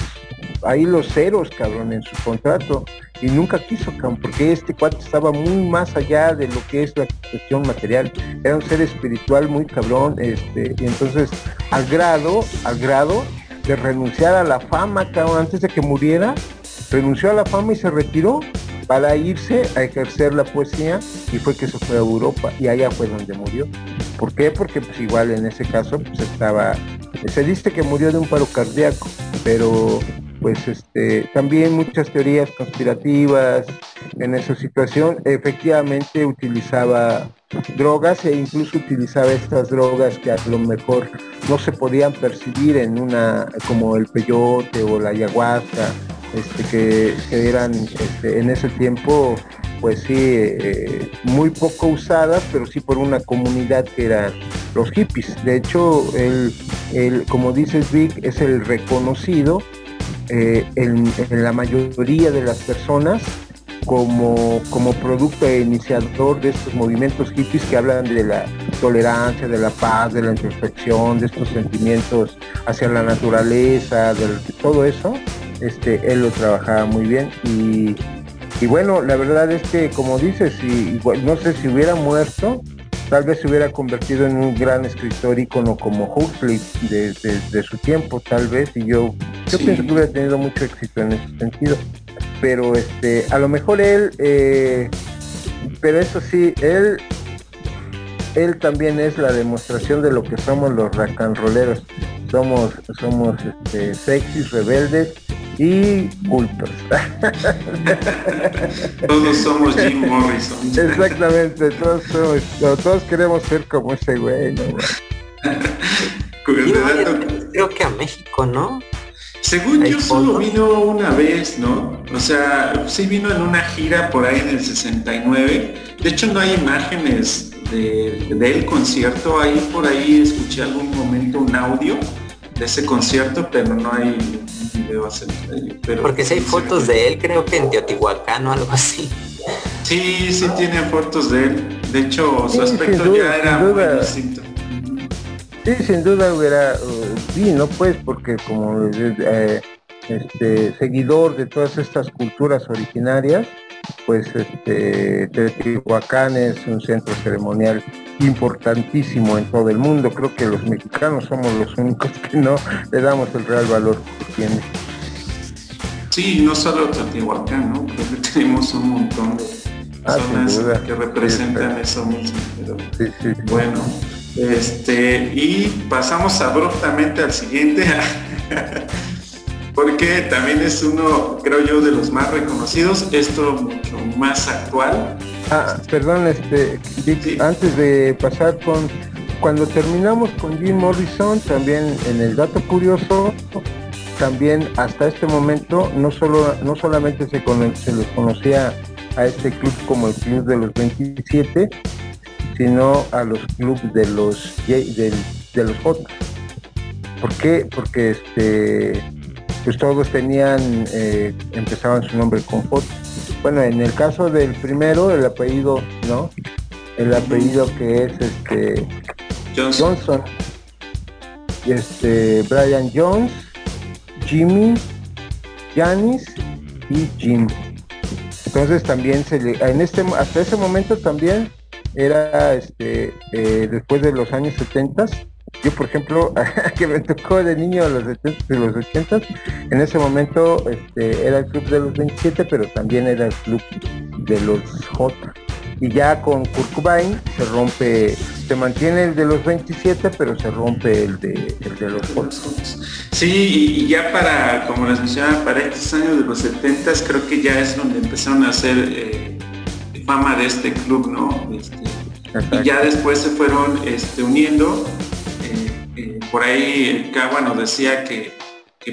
ahí los ceros, cabrón, en su contrato y nunca quiso, cabrón, porque este cuate estaba muy más allá de lo que es la cuestión material. Era un ser espiritual muy cabrón, este, y entonces al grado, al grado de renunciar a la fama, cabrón, antes de que muriera, renunció a la fama y se retiró para irse a ejercer la poesía y fue que se fue a Europa y allá fue donde murió. ¿Por qué? Porque pues igual en ese caso pues estaba, se dice que murió de un paro cardíaco, pero pues este, también muchas teorías conspirativas en esa situación. Efectivamente utilizaba drogas e incluso utilizaba estas drogas que a lo mejor no se podían percibir en una, como el peyote o la ayahuasca, este, que, eran este, en ese tiempo pues sí, eh, muy poco usadas, pero sí por una comunidad que eran los hippies. De hecho, él, como dices Vic, es el reconocido eh, en, la mayoría de las personas como, como producto e iniciador de estos movimientos hippies que hablan de la tolerancia, de la paz, de la introspección, de estos sentimientos hacia la naturaleza, de, todo eso, este, él lo trabajaba muy bien y, bueno, la verdad es que como dices, y, no sé si hubiera muerto, tal vez se hubiera convertido en un gran escritor ícono como Huxley de, su tiempo, tal vez, y yo, yo pienso que hubiera tenido mucho éxito en ese sentido. Pero este, a lo mejor él, eh, pero eso sí, él, él también es la demostración de lo que somos los rock Somos, somos este, sexys, rebeldes, y cultos. todos somos Jim Morrison. Exactamente, todos todos queremos ser como ese güey, ¿no? Creo que a México, ¿no? Según yo solo vino una vez, ¿no? O sea, sí vino en una gira por ahí en el 69. De hecho no hay imágenes de, del concierto. Ahí por ahí escuché algún momento un audio de ese concierto, pero no hay porque si hay fotos de él, creo que en Teotihuacán o algo así. Sí, sí tiene fotos de él. De hecho, su aspecto ya era muy distinto. Sí, sin duda hubiera, sí, no pues, porque como eh, este seguidor de todas estas culturas originarias, pues este Teotihuacán es un centro ceremonial importantísimo en todo el mundo. Creo que los mexicanos somos los únicos que no le damos el real valor que tiene. Sí, no solo Teotihuacán, ¿no? Creo que tenemos un montón de ah, zonas que representan eso mismo. Pero, bueno, este, y pasamos abruptamente al siguiente. porque también es uno, creo yo, de los más reconocidos, esto mucho más actual. Ah, perdón, este, antes de pasar con, cuando terminamos con Jim Morrison, también en el dato curioso, también hasta este momento no solo no solamente se, se les conocía a este club como el club de los 27, sino a los clubes de los de, de los J. ¿Por qué? Porque este pues todos tenían, eh, empezaban su nombre con J. Bueno, en el caso del primero, el apellido, ¿no? El apellido que es este Johnson. Johnson. Este Brian Jones, Jimmy, Janis y Jim. Entonces también se le, en este, hasta ese momento también era este, eh, después de los años 70 yo por ejemplo que me tocó de niño a los 70 y los 80 en ese momento este, era el club de los 27 pero también era el club de los J. Y ya con Kurt se rompe se mantiene el de los 27 pero se rompe el de, el de los J. Sí y ya para como les mencionaba para estos años de los 70 creo que ya es donde empezaron a hacer eh, fama de este club no este, y ya después se fueron este, uniendo por ahí nos decía que,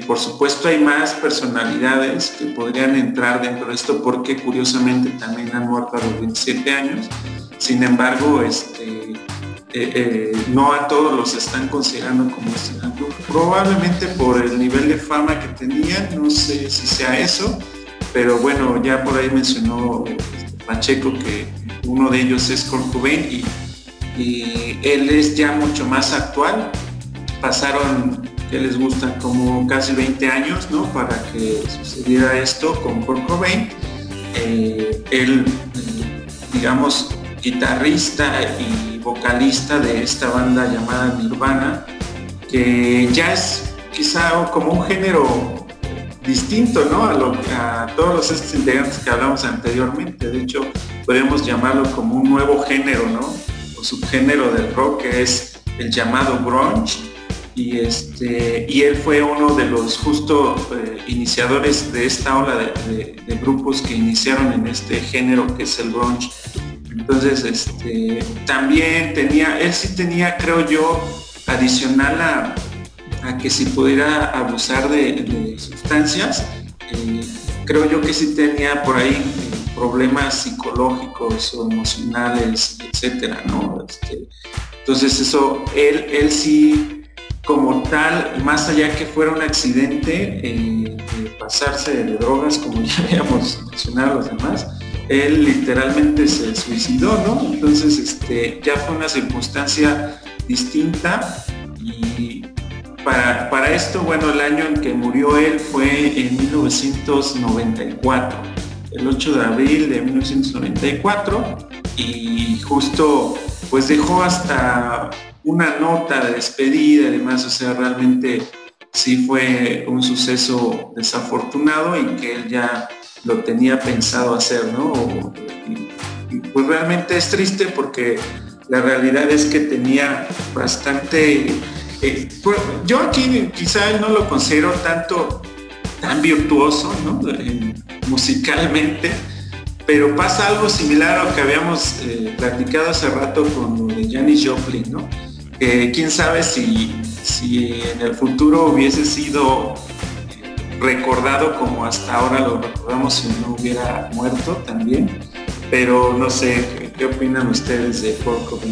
por supuesto hay más personalidades que podrían entrar dentro de esto porque curiosamente también han muerto a los 27 años. Sin embargo, este, eh, eh, no a todos los están considerando como este Probablemente por el nivel de fama que tenían, no sé si sea eso, pero bueno, ya por ahí mencionó este, Pacheco que uno de ellos es Kurt y, y él es ya mucho más actual, pasaron, que les gusta, como casi 20 años, ¿no? Para que sucediera esto con Kurt Cobain. Eh, él, digamos, guitarrista y vocalista de esta banda llamada Nirvana, que ya es quizá como un género distinto ¿no? a, lo, a todos los integrantes que hablamos anteriormente. De hecho, podemos llamarlo como un nuevo género, ¿no? O subgénero del rock que es el llamado grunge y, este, y él fue uno de los justo eh, iniciadores de esta ola de, grupos que iniciaron en este género que es el grunge. Entonces, este, también tenía, él sí tenía, creo yo, adicional a, que si pudiera abusar de, sustancias, eh, creo yo que sí tenía por ahí eh, problemas psicológicos o emocionales, etcétera, ¿no? Este, entonces eso, él, él sí como tal, más allá que fuera un accidente, eh, pasarse de drogas, como ya habíamos mencionado los demás, él literalmente se suicidó, ¿no? Entonces, este, ya fue una circunstancia distinta y para, para esto, bueno, el año en que murió él fue en 1994, el 8 de abril de 1994 y justo pues dejó hasta una nota de despedida y demás, o sea, realmente sí fue un suceso desafortunado y que él ya lo tenía pensado hacer, ¿no? Y, pues realmente es triste porque la realidad es que tenía bastante... Eh, pues, yo aquí quizá no lo considero tanto tan virtuoso, ¿no? musicalmente, pero pasa algo similar a lo que habíamos eh, platicado hace rato con lo de Janis Joplin, ¿no? Quién sabe si, si en el futuro hubiese sido recordado como hasta ahora lo recordamos si no hubiera muerto también. Pero no sé, ¿qué, opinan ustedes de Kurt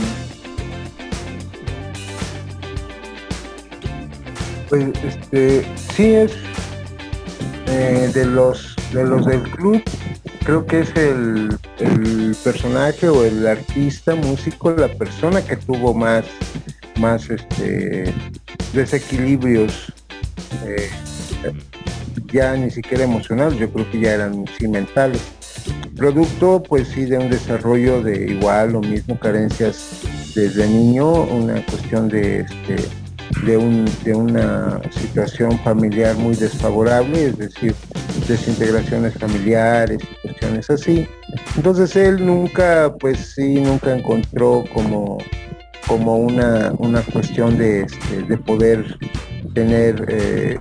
Pues este sí es eh, de los de los del club creo que es el, personaje o el artista músico la persona que tuvo más más este, desequilibrios eh, ya ni siquiera emocionales, yo creo que ya eran sí mentales. Producto pues sí de un desarrollo de igual o mismo carencias desde niño, una cuestión de este, de, un, de una situación familiar muy desfavorable, es decir, desintegraciones familiares cuestiones así. Entonces él nunca, pues sí, nunca encontró como como una, una cuestión de, este, de poder tener eh,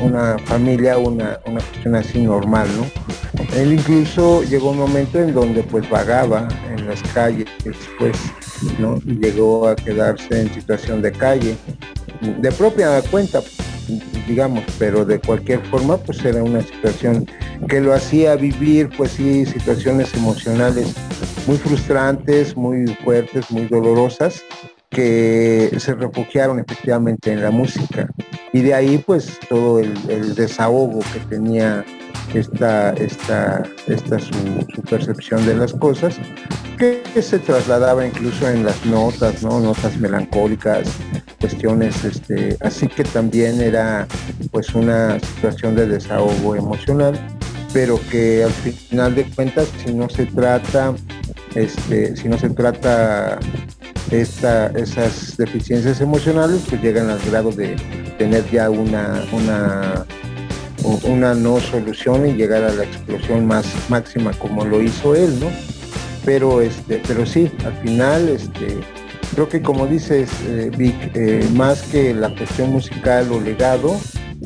una familia, una, una cuestión así normal, ¿no? Él incluso llegó un momento en donde pues vagaba en las calles, después, ¿no? Y llegó a quedarse en situación de calle, de propia cuenta, digamos, pero de cualquier forma pues era una situación que lo hacía vivir pues sí situaciones emocionales muy frustrantes, muy fuertes, muy dolorosas que se refugiaron efectivamente en la música y de ahí pues todo el, desahogo que tenía esta, esta, esta su, percepción de las cosas que, se trasladaba incluso en las notas, ¿no? notas melancólicas, cuestiones este, así que también era pues una situación de desahogo emocional pero que al final de cuentas si no se trata este, si no se trata esas deficiencias emocionales pues llegan al grado de tener ya una, una, una no solución y llegar a la explosión más máxima como lo hizo él, ¿no? Pero este, pero sí, al final este, creo que como dices eh, Vic, eh, más que la cuestión musical o legado,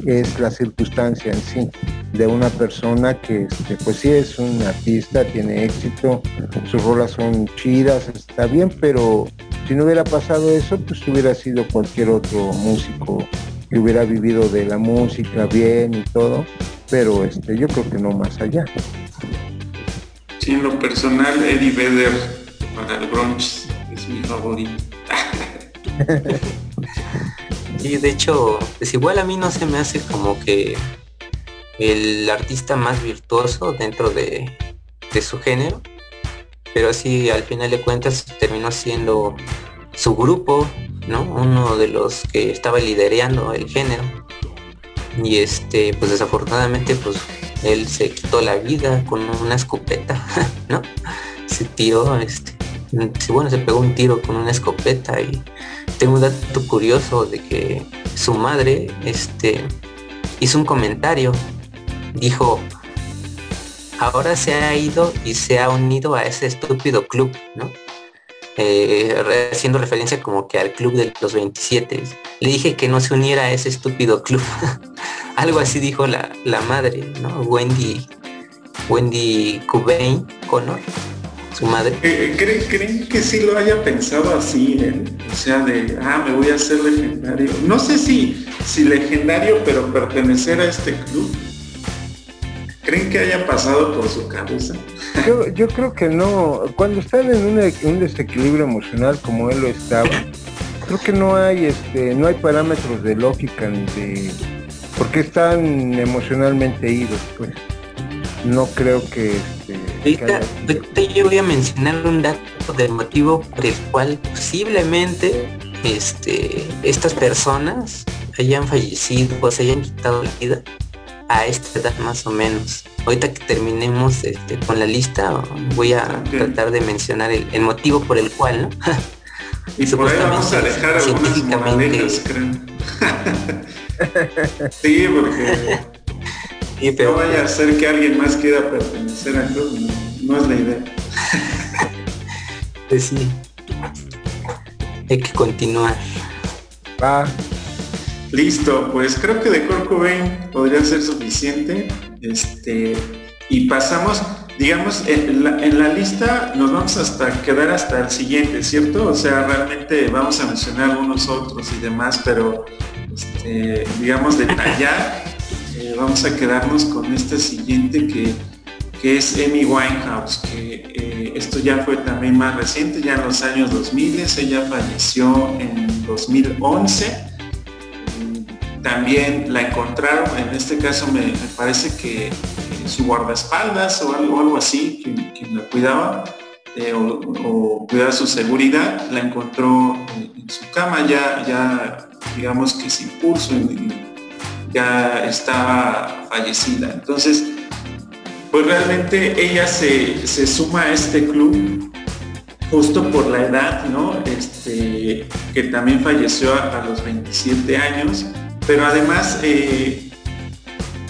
es la circunstancia en sí de una persona que este, pues sí es un artista, tiene éxito, sus rolas son chidas, está bien, pero si no hubiera pasado eso, pues hubiera sido cualquier otro músico que hubiera vivido de la música bien y todo, pero este, yo creo que no más allá. Sí, en lo personal, Eddie Vedder para el Bronx es mi favorito. sí, de hecho, pues igual a mí no se me hace como que el artista más virtuoso dentro de, de su género, pero sí al final de cuentas terminó siendo su grupo, ¿no? Uno de los que estaba liderando el género. Y este, pues desafortunadamente, pues él se quitó la vida con una escopeta, ¿no? Se tiró, este, bueno, se pegó un tiro con una escopeta y tengo un dato curioso de que su madre, este, hizo un comentario, dijo, ahora se ha ido y se ha unido a ese estúpido club, ¿no? Eh, haciendo referencia como que al club de los 27. Le dije que no se uniera a ese estúpido club. Algo así dijo la, madre, ¿no? Wendy, Wendy Cobain Connor, su madre. Eh, eh, ¿creen, que sí lo haya pensado así O sea, de, ah, me voy a hacer legendario. No sé si, si legendario, pero pertenecer a este club. ¿Creen que haya pasado por su cabeza? Yo, creo que no. Cuando están en un, desequilibrio emocional como él lo estaba, creo que no hay este, no hay parámetros de lógica ni de porque están emocionalmente idos, pues. No creo que, este, yo voy a mencionar un dato del motivo por el cual posiblemente este, estas personas hayan fallecido o se hayan quitado la vida a esta edad más o menos. Ahorita que terminemos este, con la lista, voy a tratar de mencionar el, motivo por el cual, ¿no? y por ahí vamos a dejar algunas moralejas, creo. sí, porque no vaya a ser que alguien más quiera pertenecer a club, no, es la idea. pues sí, hay que continuar. Va. Listo, pues creo que de Kurt podría ser suficiente. Este, y pasamos, digamos, en la, lista nos vamos hasta quedar hasta el siguiente, ¿cierto? O sea, realmente vamos a mencionar unos otros y demás, pero este, digamos detallar, eh, vamos a quedarnos con este siguiente que, que es Amy Winehouse, que eh, esto ya fue también más reciente, ya en los años 2000, ella falleció en 2011 también la encontraron, en este caso me, parece que su guardaespaldas o algo, algo así, quien, la cuidaba eh, o, cuidaba su seguridad, la encontró en, su cama ya, ya digamos que sin pulso, y ya estaba fallecida. Entonces, pues realmente ella se, suma a este club justo por la edad, ¿no? Este, que también falleció a, los 27 años pero además, eh,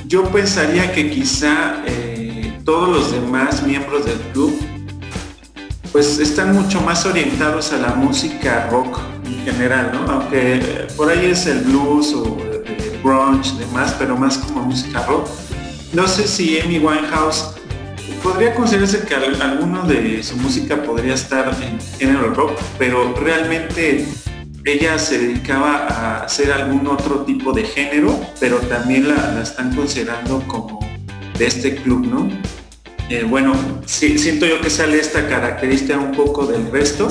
yo pensaría que quizá eh, todos los demás miembros del club pues están mucho más orientados a la música rock en general, ¿no? Aunque por ahí es el blues o grunge, demás, pero más como música rock. No sé si Amy Winehouse podría considerarse que alguno de su música podría estar en, el rock, pero realmente ella se dedicaba a hacer algún otro tipo de género, pero también la, están considerando como de este club, ¿no? Eh, bueno, siento yo que sale esta característica un poco del resto.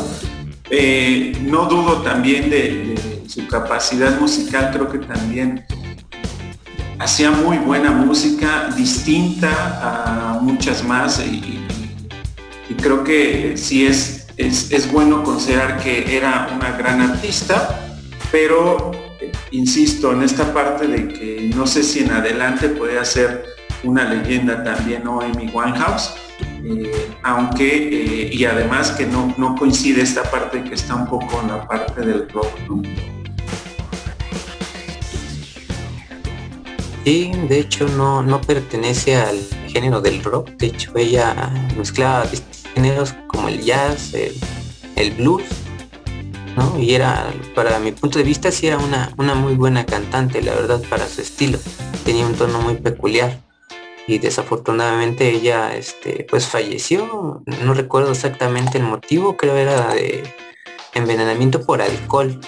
Eh, no dudo también de, su capacidad musical, creo que también hacía muy buena música, distinta a muchas más y, creo que sí es, es, bueno considerar que era una gran artista, pero insisto en esta parte de que no sé si en adelante puede ser una leyenda también o Amy Winehouse, eh, aunque eh, y además que no, no coincide esta parte que está un poco en la parte del rock. Sí, de hecho no, no pertenece al género del rock, de hecho ella mezclaba géneros como el jazz, el, blues, ¿no? Y era, para mi punto de vista, sí era una, una muy buena cantante, la verdad, para su estilo. Tenía un tono muy peculiar. Y desafortunadamente ella este, pues falleció. No recuerdo exactamente el motivo, creo era de envenenamiento por alcohol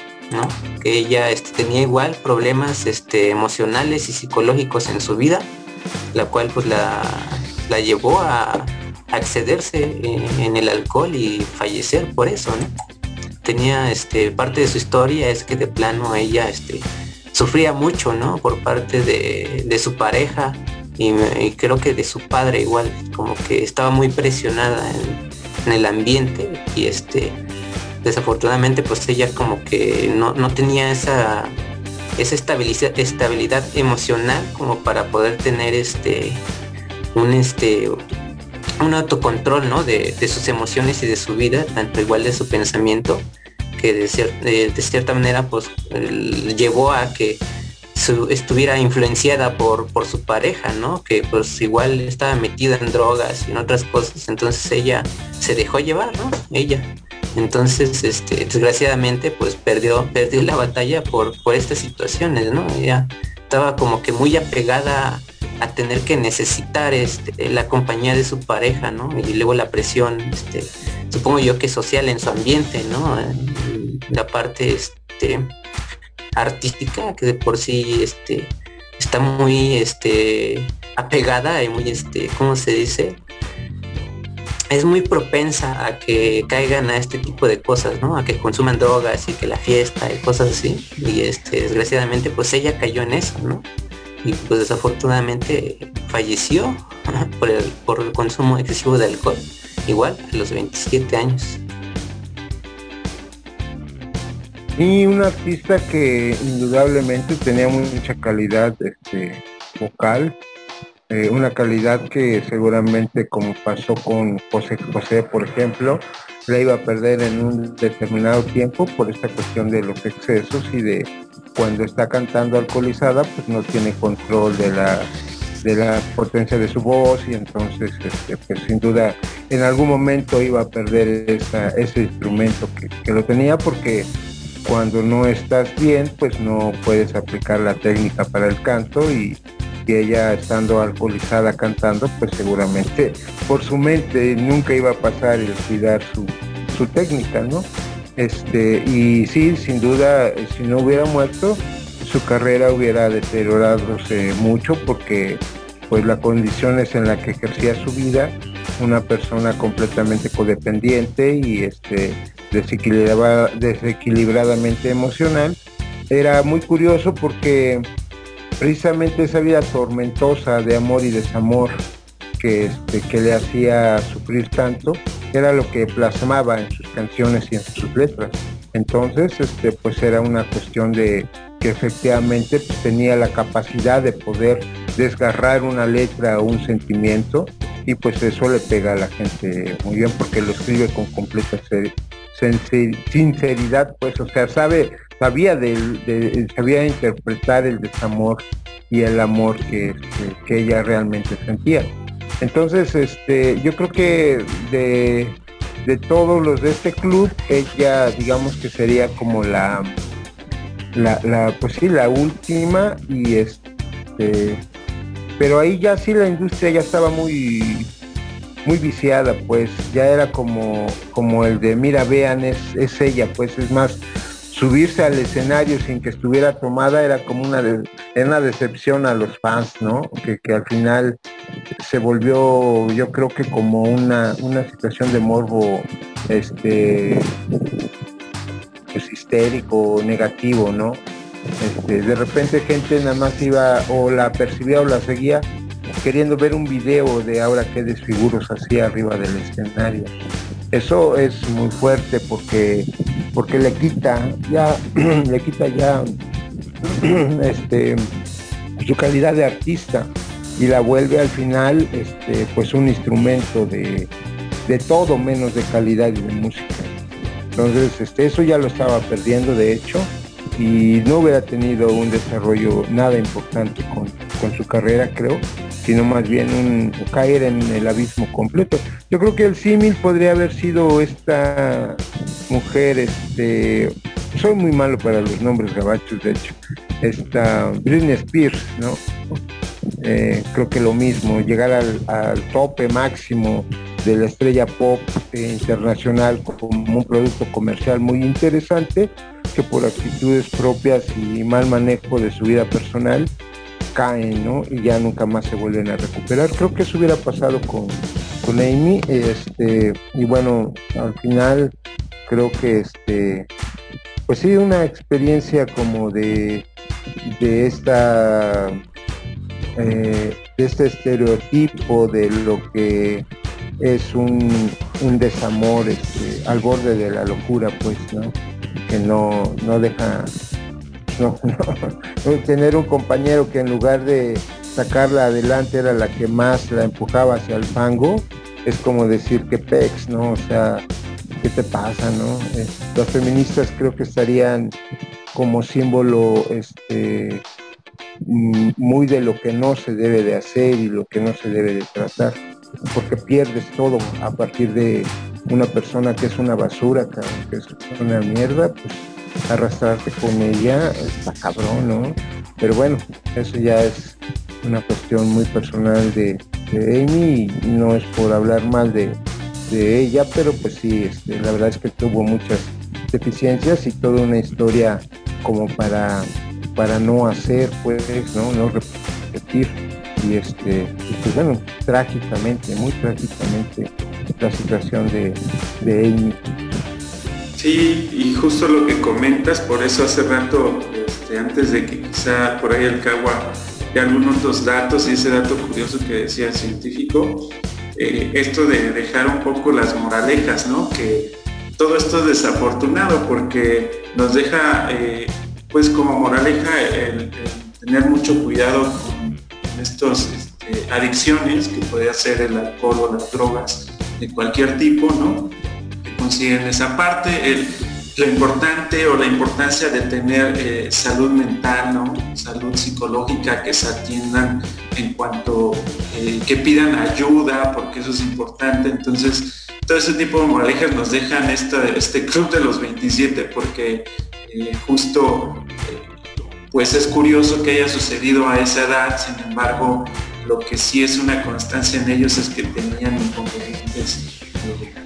que ella este, tenía igual problemas este, emocionales y psicológicos en su vida, la cual pues la, la llevó a accederse en, el alcohol y fallecer por eso, Tenía este, parte de su historia es que de plano ella sufría mucho. Por parte de, su pareja y, creo que de su padre igual, como que estaba muy presionada en, en el ambiente y este desafortunadamente pues ella como que no, tenía esa, esa estabilidad, estabilidad emocional como para poder tener este un este un autocontrol ¿no? de, sus emociones y de su vida, tanto igual de su pensamiento, que de, de, cierta manera pues llevó a que estuviera influenciada por, por su pareja, ¿no? Que pues igual estaba metida en drogas y en otras cosas, entonces ella se dejó llevar, ¿no? Ella. Entonces, este, desgraciadamente, pues perdió, perdió la batalla por, por estas situaciones, ¿no? Ella estaba como que muy apegada a tener que necesitar este, la compañía de su pareja, ¿no? Y luego la presión, este, supongo yo que social en su ambiente, ¿no? La parte este, artística, que de por sí este, está muy este, apegada y muy, este, ¿cómo se dice? es muy propensa a que caigan a este tipo de cosas, ¿no? A que consuman drogas y que la fiesta y cosas así. Y este, desgraciadamente, pues ella cayó en eso, ¿no? Y pues desafortunadamente falleció por el, por el consumo excesivo de alcohol, igual a los 27 años. Y un artista que indudablemente tenía mucha calidad este, vocal, eh, una calidad que seguramente como pasó con José José, por ejemplo, la iba a perder en un determinado tiempo por esta cuestión de los excesos y de cuando está cantando alcoholizada, pues no tiene control de la de la potencia de su voz y entonces este, pues sin duda en algún momento iba a perder ese instrumento que, que lo tenía porque cuando no estás bien pues no puedes aplicar la técnica para el canto y, ella estando alcoholizada cantando, pues seguramente por su mente nunca iba a pasar el cuidar su, técnica, ¿no? Este, y sí, sin duda, si no hubiera muerto, su carrera hubiera deteriorado mucho porque pues las condiciones en las que ejercía su vida, una persona completamente codependiente y este, desequilibradamente emocional, era muy curioso porque precisamente esa vida tormentosa de amor y desamor que, este, que le hacía sufrir tanto, era lo que plasmaba en sus canciones y en sus letras. Entonces, este, pues era una cuestión de que efectivamente pues, tenía la capacidad de poder desgarrar una letra o un sentimiento y pues eso le pega a la gente muy bien porque lo escribe con completa sinceridad, pues, o sea, sabe sabía, de, sabía interpretar el desamor y el amor que, que, ella realmente sentía. Entonces, este, yo creo que de, de todos los de este club, ella digamos que sería como la la, la, pues sí, la última y este, pero ahí ya sí la industria ya estaba muy, muy viciada, pues ya era como, como el de, mira, vean, es, es ella, pues es más, subirse al escenario sin que estuviera tomada era como una, de, una decepción a los fans, ¿no? Que, que, al final se volvió, yo creo que como una, una situación de morbo, este, pues histérico, negativo, ¿no? Este, de repente gente nada más iba o la percibía o la seguía queriendo ver un video de ahora qué desfiguros hacía arriba del escenario. Eso es muy fuerte porque, porque le quita ya, le quita ya este, su calidad de artista y la vuelve al final este, pues un instrumento de, de todo menos de calidad y de música. Entonces, este, eso ya lo estaba perdiendo, de hecho, y no hubiera tenido un desarrollo nada importante con, con su carrera, creo, sino más bien un, caer en el abismo completo. Yo creo que el símil podría haber sido esta mujer, este, soy muy malo para los nombres gabachos, de hecho, esta Britney Spears, ¿no? Eh, creo que lo mismo, llegar al, tope máximo de la estrella pop internacional como un producto comercial muy interesante, que por actitudes propias y mal manejo de su vida personal caen, ¿no? Y ya nunca más se vuelven a recuperar. Creo que eso hubiera pasado con, con Amy, este, y bueno, al final creo que este, pues sí, una experiencia como de, de esta eh, de este estereotipo de lo que es un, un desamor este, al borde de la locura, pues, ¿no? Que no, no deja no, tener un compañero que en lugar de sacarla adelante era la que más la empujaba hacia el fango, es como decir que pex, ¿no? O sea, ¿qué te pasa, no? los feministas creo que estarían como símbolo este mm, muy de lo que no se debe de hacer y lo que no se debe de tratar, porque pierdes todo a partir de una persona que es una basura, que es una mierda, pues arrastrarte con ella está cabrón, ¿no? Pero bueno, eso ya es una cuestión muy personal de, Amy y no es por hablar mal de, ella, pero pues sí, este, la verdad es que tuvo muchas deficiencias y toda una historia como para, para no hacer, pues, ¿no? No repetir. Y este, pues bueno, trágicamente, muy trágicamente la situación de, de Amy. Sí, y justo lo que comentas, por eso hace rato, este, antes de que quizá por ahí el Cagua de algunos otros datos y ese dato curioso que decía el científico, eh, esto de dejar un poco las moralejas, ¿no? Que todo esto es desafortunado porque nos deja, eh, pues como moraleja, el, tener mucho cuidado con, estas este, adicciones que puede ser el alcohol o las drogas de cualquier tipo, ¿no? Consiguen esa parte, el, lo importante o la importancia de tener eh, salud mental, ¿no? salud psicológica, que se atiendan en cuanto eh, que pidan ayuda, porque eso es importante. Entonces, todo ese tipo de moralejas nos dejan este club de los 27, porque eh, justo pues es curioso que haya sucedido a esa edad, sin embargo, lo que sí es una constancia en ellos es que tenían inconvenientes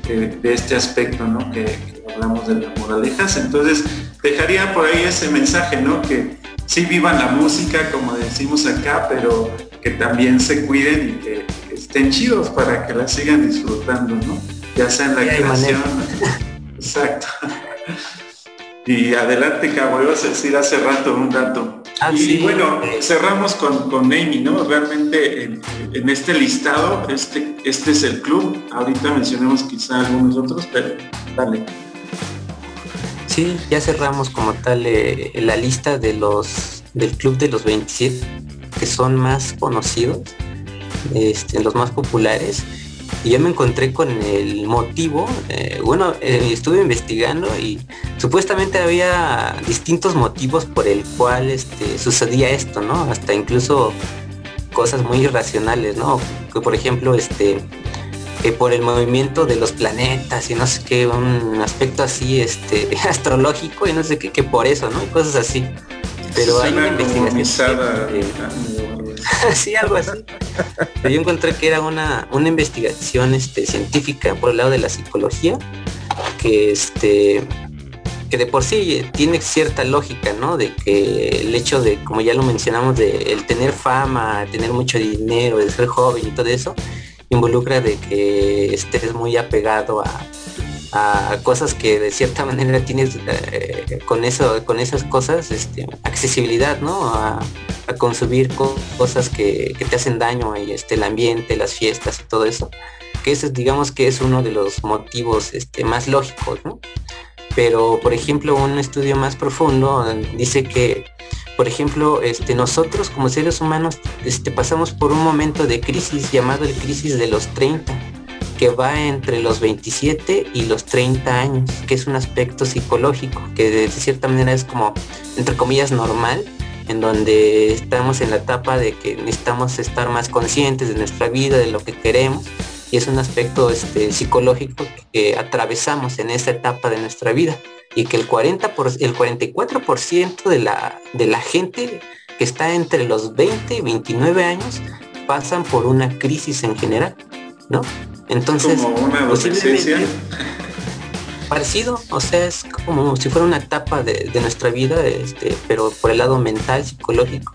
de, este aspecto, ¿no? Que, hablamos de las moralejas. Entonces, dejaría por ahí ese mensaje, ¿no? Que sí vivan la música, como decimos acá, pero que también se cuiden y que, estén chidos para que la sigan disfrutando, ¿no? Ya sea en la creación. Exacto. Y adelante, a decir hace rato un dato. Ah, y bueno, cerramos con, con Amy, ¿no? Realmente en, este listado, este, este es el club. Ahorita mencionemos quizá algunos otros, pero dale. Sí, ya cerramos como tal eh, la lista de los del club de los 27 que son más conocidos, este, los más populares y yo me encontré con el motivo, eh, bueno, eh, estuve investigando y supuestamente había distintos motivos por el cual este, sucedía esto, ¿no? Hasta incluso cosas muy irracionales, ¿no? Que por ejemplo, este, que por el movimiento de los planetas y no sé qué, un aspecto así este astrológico y no sé qué, que por eso, ¿no? Y cosas así. Pero hay una investigación. sí, algo así. yo encontré que era una, una investigación este, científica por el lado de la psicología, que este que de por sí tiene cierta lógica, ¿no? De que el hecho de, como ya lo mencionamos, de el tener fama, tener mucho dinero, de ser joven y todo eso, involucra de que estés muy apegado a, cosas que de cierta manera tienes eh, con eso, con esas cosas, este, accesibilidad, ¿no? A, consumir cosas que, te hacen daño, y este, el ambiente, las fiestas y todo eso. Que ese digamos que es uno de los motivos este, más lógicos, pero por ejemplo un estudio más profundo dice que por ejemplo este, nosotros como seres humanos este, pasamos por un momento de crisis llamado el crisis de los 30 que va entre los 27 y los 30 años, que es un aspecto psicológico, que de cierta manera es como, entre comillas, normal, en donde estamos en la etapa de que necesitamos estar más conscientes de nuestra vida, de lo que queremos, y es un aspecto este, psicológico que atravesamos en esa etapa de nuestra vida y que el 40 por, el 44% de la, de la gente que está entre los 20 y 29 años pasan por una crisis en general, ¿no? Entonces, como una parecido, o sea, es como si fuera una etapa de, de, nuestra vida, este, pero por el lado mental, psicológico,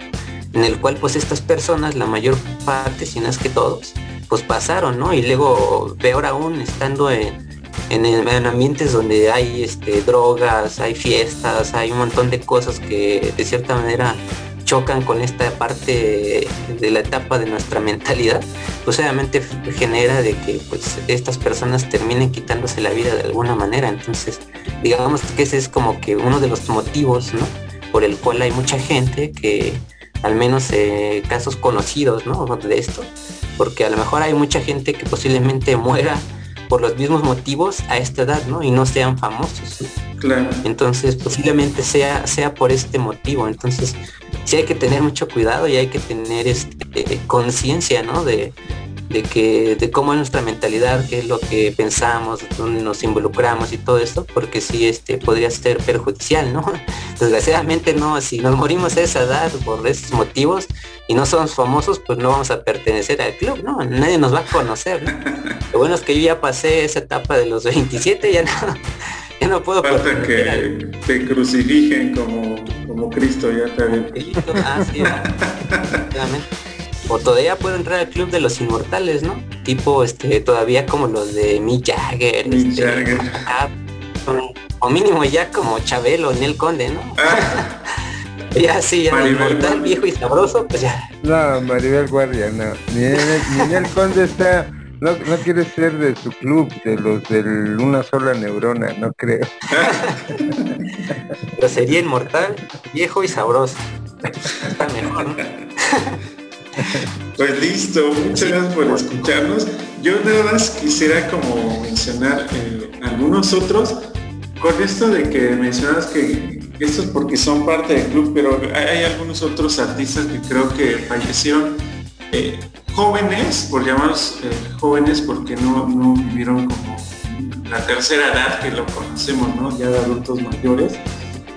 en el cual pues estas personas, la mayor parte, si no es que todos, pues pasaron, ¿no? Y luego, peor aún, estando en, en, ambientes donde hay este, drogas, hay fiestas, hay un montón de cosas que de cierta manera chocan con esta parte de la etapa de nuestra mentalidad, pues obviamente genera de que pues estas personas terminen quitándose la vida de alguna manera. Entonces, digamos que ese es como que uno de los motivos, ¿no? Por el cual hay mucha gente que, al menos eh, casos conocidos, ¿no? De esto, porque a lo mejor hay mucha gente que posiblemente muera por los mismos motivos a esta edad, ¿no? Y no sean famosos. Claro. Entonces, posiblemente sea, sea por este motivo. Entonces, sí hay que tener mucho cuidado y hay que tener este, conciencia, ¿no? De, de que de cómo es nuestra mentalidad, qué es lo que pensamos, dónde nos involucramos y todo esto, porque sí este podría ser perjudicial, ¿no? Desgraciadamente no, si nos morimos a esa edad por esos motivos y no somos famosos, pues no vamos a pertenecer al club, ¿no? Nadie nos va a conocer, Lo bueno es que yo ya pasé esa etapa de los 27, ya no, ya no puedo Falta que te crucifijen como, como Cristo ya también. Ah, sí, o todavía puedo entrar al club de los inmortales, ¿no? Tipo, este, todavía como los de Mick Jagger. Mick este, Jagger. Ah, o mínimo ya como Chabelo en el Conde, ¿no? Ah. ya sí, ya inmortal viejo y sabroso, pues ya. No, Maribel Guardia, no. Ni el Conde está... No, no quiere ser de su club, de los de una sola neurona, no creo. Pero sería inmortal, viejo y sabroso. Está mejor, ¿no? Pues listo, muchas gracias por escucharnos. Yo nada más quisiera como mencionar eh, algunos otros, con esto de que mencionas que esto es porque son parte del club, pero hay, algunos otros artistas que creo que fallecieron eh, jóvenes, por llamarlos eh, jóvenes, porque no, no vivieron como la tercera edad que lo conocemos, ¿no? Ya de adultos mayores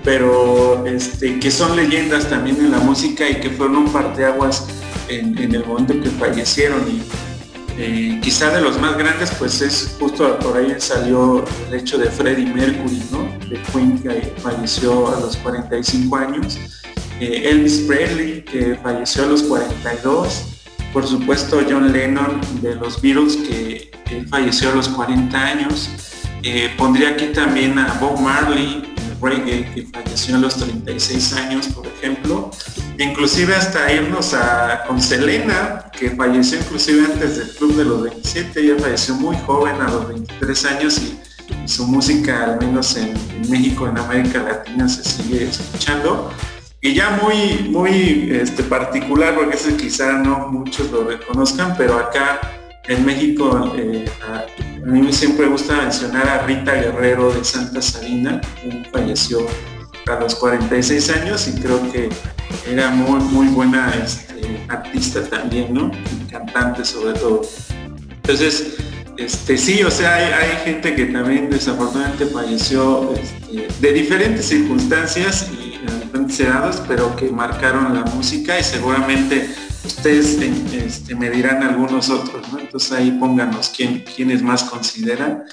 pero este, que son leyendas también en la música y que fueron un parteaguas en, el momento que fallecieron y eh, quizá de los más grandes pues es justo por ahí salió el hecho de Freddie Mercury, ¿no? De Queen que falleció a los 45 años, eh, Elvis Presley que falleció a los 42, por supuesto John Lennon de los Beatles que falleció a los 40 años, eh, pondría aquí también a Bob Marley, que falleció a los 36 años, por ejemplo. Inclusive hasta irnos a, con Selena, que falleció inclusive antes del club de los 27, ella falleció muy joven, a los 23 años, y, su música, al menos en, México, en América Latina, se sigue escuchando. Y ya muy, muy este, particular, porque ese quizá no muchos lo reconozcan, pero acá en México eh, a, mí siempre me gusta mencionar a Rita Guerrero de Santa Salina, que falleció a los 46 años y creo que era muy, muy buena este, artista también, ¿no? Cantante sobre todo. Entonces, este, sí, o sea, hay, gente que también desafortunadamente falleció este, de diferentes circunstancias y diferentes edades, pero que marcaron la música y seguramente ustedes este, me dirán algunos otros, ¿no? Entonces ahí pónganos quién, quiénes más consideran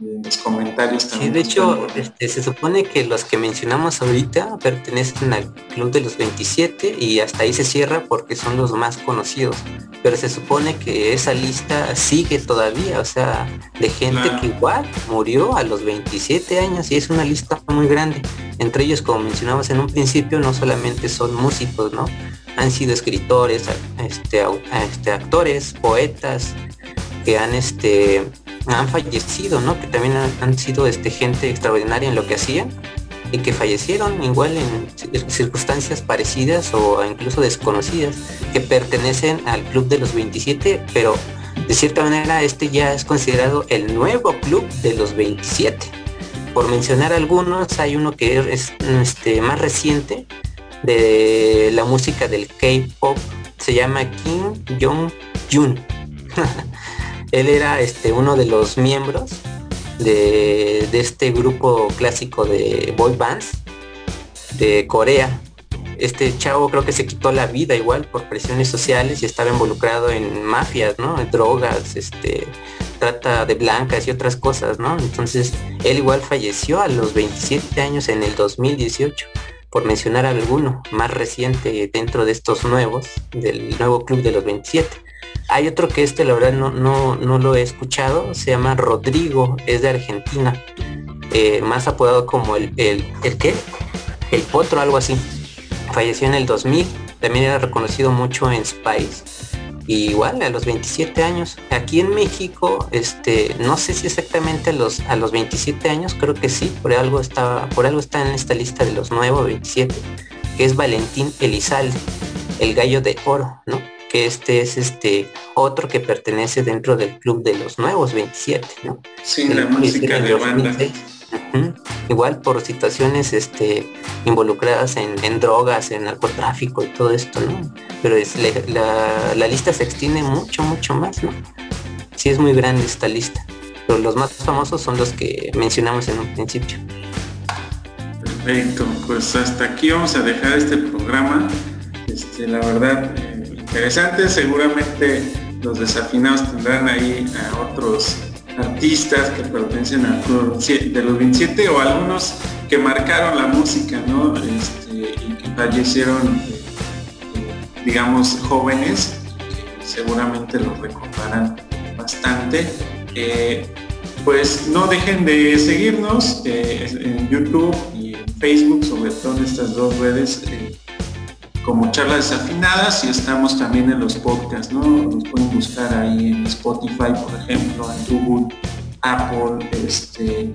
en los comentarios también. Sí, de hecho, este, se supone que los que mencionamos ahorita pertenecen al Club de los 27 y hasta ahí se cierra porque son los más conocidos. Pero se supone que esa lista sigue todavía, o sea, de gente que igual murió a los 27 años y es una lista muy grande. Entre ellos, como mencionamos en un principio, no solamente son músicos, ¿no? Han sido escritores, este, este actores, poetas, que han este han fallecido, ¿no? Que también han, sido este, gente extraordinaria en lo que hacían y que fallecieron igual en circunstancias parecidas o incluso desconocidas, que pertenecen al club de los 27, pero de cierta manera este ya es considerado el nuevo club de los 27. Por mencionar algunos, hay uno que es este, más reciente de la música del K-pop, se llama Kim Jong-jun. Él era este, uno de los miembros de, este grupo clásico de boy bands de Corea. Este chavo creo que se quitó la vida igual por presiones sociales y estaba involucrado en mafias, ¿no? En drogas, este, trata de blancas y otras cosas, ¿no? Entonces, él igual falleció a los 27 años en el 2018, por mencionar alguno más reciente dentro de estos nuevos, del nuevo club de los 27. Hay otro que este, la verdad, no, no, lo he escuchado. Se llama Rodrigo, es de Argentina. Eh, más apodado como el, el, el qué? El potro, algo así. Falleció en el 2000. También era reconocido mucho en Spice. Y igual a los 27 años. Aquí en México, este, no sé si exactamente a los, a los 27 años, creo que sí, por algo está, por algo está en esta lista de los nuevos 27, que es Valentín Elizalde, el gallo de oro, ¿no? que este es este otro que pertenece dentro del club de los nuevos 27, ¿no? Sí, la música de banda. Igual por situaciones este, involucradas en, drogas, en narcotráfico y todo esto, ¿no? Pero es, la, lista se extiende mucho, mucho más, ¿no? Sí es muy grande esta lista. Pero los más famosos son los que mencionamos en un principio. Perfecto, pues hasta aquí vamos a dejar este programa. Este, la verdad, interesante. Seguramente los desafinados tendrán ahí a otros artistas que pertenecen al club de los 27 o algunos que marcaron la música, ¿no? Este, y que fallecieron, eh, digamos, jóvenes, que seguramente los recordarán bastante. Eh, pues no dejen de seguirnos eh, en YouTube y en Facebook, sobre todo en estas dos redes como charlas desafinadas y estamos también en los podcasts, ¿no? Nos pueden buscar ahí en Spotify, por ejemplo, en Google, Apple, este,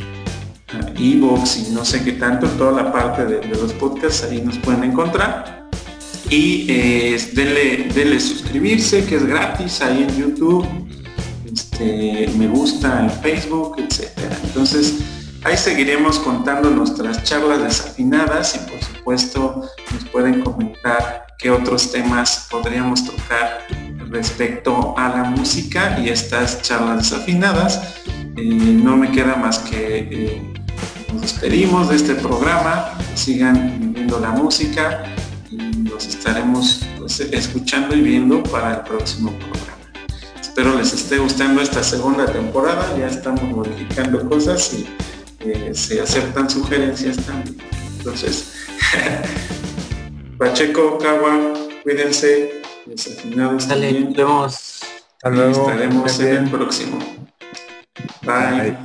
Evox y no sé qué tanto, toda la parte de, los podcasts ahí nos pueden encontrar. Y eh, denle, suscribirse, que es gratis ahí en YouTube, este, me gusta en Facebook, etcétera. Entonces, ahí seguiremos contando nuestras charlas desafinadas y por supuesto nos pueden comentar qué otros temas podríamos tocar respecto a la música y estas charlas desafinadas. Eh, no me queda más que eh, nos despedimos de este programa, sigan viendo la música y nos estaremos pues, escuchando y viendo para el próximo programa. Espero les esté gustando esta segunda temporada, ya estamos modificando cosas y eh, se aceptan sugerencias también. Entonces, Pacheco, Kawa, cuídense, desafinados Dale, también. Nos vemos. Hasta luego. Estaremos en el próximo. Bye.